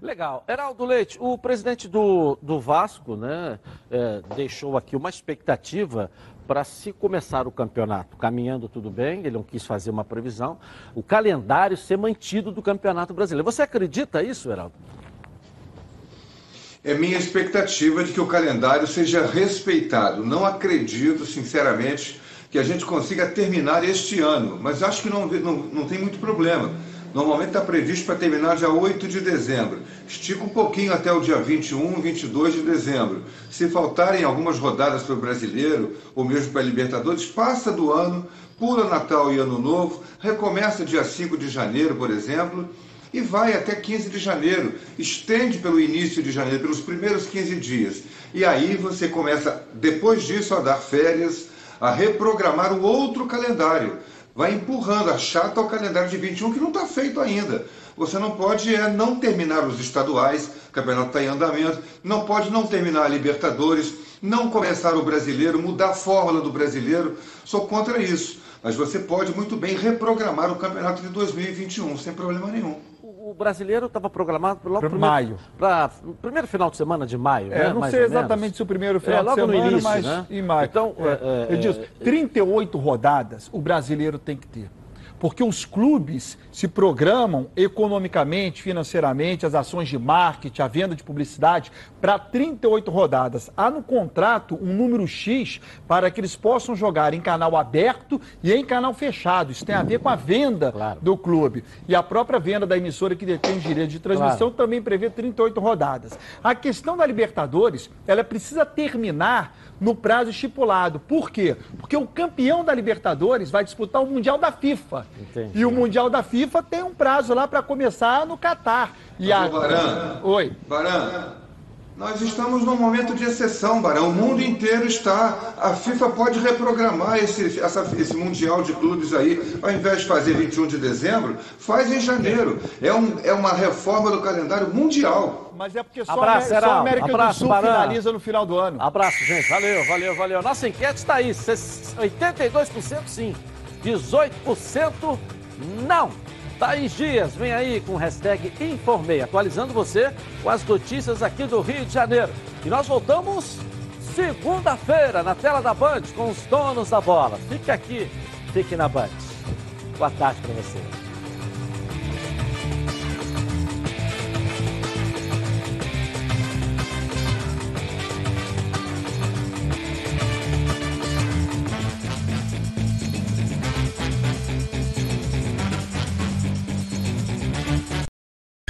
A: Legal. Heraldo Leite, o presidente do, do Vasco né, é, deixou aqui uma expectativa para se começar o campeonato caminhando tudo bem, ele não quis fazer uma previsão, o calendário ser mantido do Campeonato Brasileiro. Você acredita isso, Heraldo?
J: É minha expectativa de que o calendário seja respeitado. Não acredito, sinceramente, que a gente consiga terminar este ano, mas acho que não, não, não tem muito problema. Normalmente está previsto para terminar dia 8 de dezembro. Estica um pouquinho até o dia 21, 22 de dezembro. Se faltarem algumas rodadas para o brasileiro, ou mesmo para a Libertadores, passa do ano, pula Natal e Ano Novo, recomeça dia 5 de janeiro, por exemplo, e vai até 15 de janeiro. Estende pelo início de janeiro, pelos primeiros 15 dias. E aí você começa, depois disso, a dar férias, a reprogramar o outro calendário vai empurrando, achata o calendário de 21 que não está feito ainda. Você não pode é, não terminar os estaduais, o campeonato está em andamento, não pode não terminar a Libertadores, não começar o brasileiro, mudar a fórmula do brasileiro. Sou contra isso. Mas você pode muito bem reprogramar o campeonato de 2021, sem problema nenhum
A: o brasileiro estava programado
E: para primeiro, maio.
A: Para primeiro final de semana de maio.
E: É,
A: né?
E: não Mais sei exatamente se o primeiro final é,
A: logo
E: de semana,
A: no início,
E: mas
A: né?
E: em maio.
A: Então,
E: é, é, eu disse, 38 rodadas o brasileiro tem que ter porque os clubes se programam economicamente, financeiramente, as ações de marketing, a venda de publicidade, para 38 rodadas. Há no contrato um número X para que eles possam jogar em canal aberto e em canal fechado. Isso tem a ver com a venda claro. do clube. E a própria venda da emissora que detém os direitos de transmissão claro. também prevê 38 rodadas. A questão da Libertadores, ela precisa terminar no prazo estipulado. Por quê? Porque o campeão da Libertadores vai disputar o Mundial da FIFA. Entendi. E o Mundial da FIFA tem um prazo lá para começar no Catar.
J: E a... Baran, Oi. Baran, nós estamos num momento de exceção, Barão. O mundo inteiro está. A FIFA pode reprogramar esse, essa, esse Mundial de Clubes aí. Ao invés de fazer 21 de dezembro, faz em janeiro. É, um, é uma reforma do calendário mundial.
E: Mas é porque só,
A: Abraço,
E: a, só a América Abraço, do Sul Barão. finaliza no final do ano.
A: Abraço, gente. Valeu, valeu, valeu. Nossa enquete está aí. 82% sim, 18% não. Thaís Dias, vem aí com o hashtag Informei, atualizando você com as notícias aqui do Rio de Janeiro. E nós voltamos segunda-feira na tela da Band com os donos da bola. Fique aqui, fique na Band. Boa tarde para você.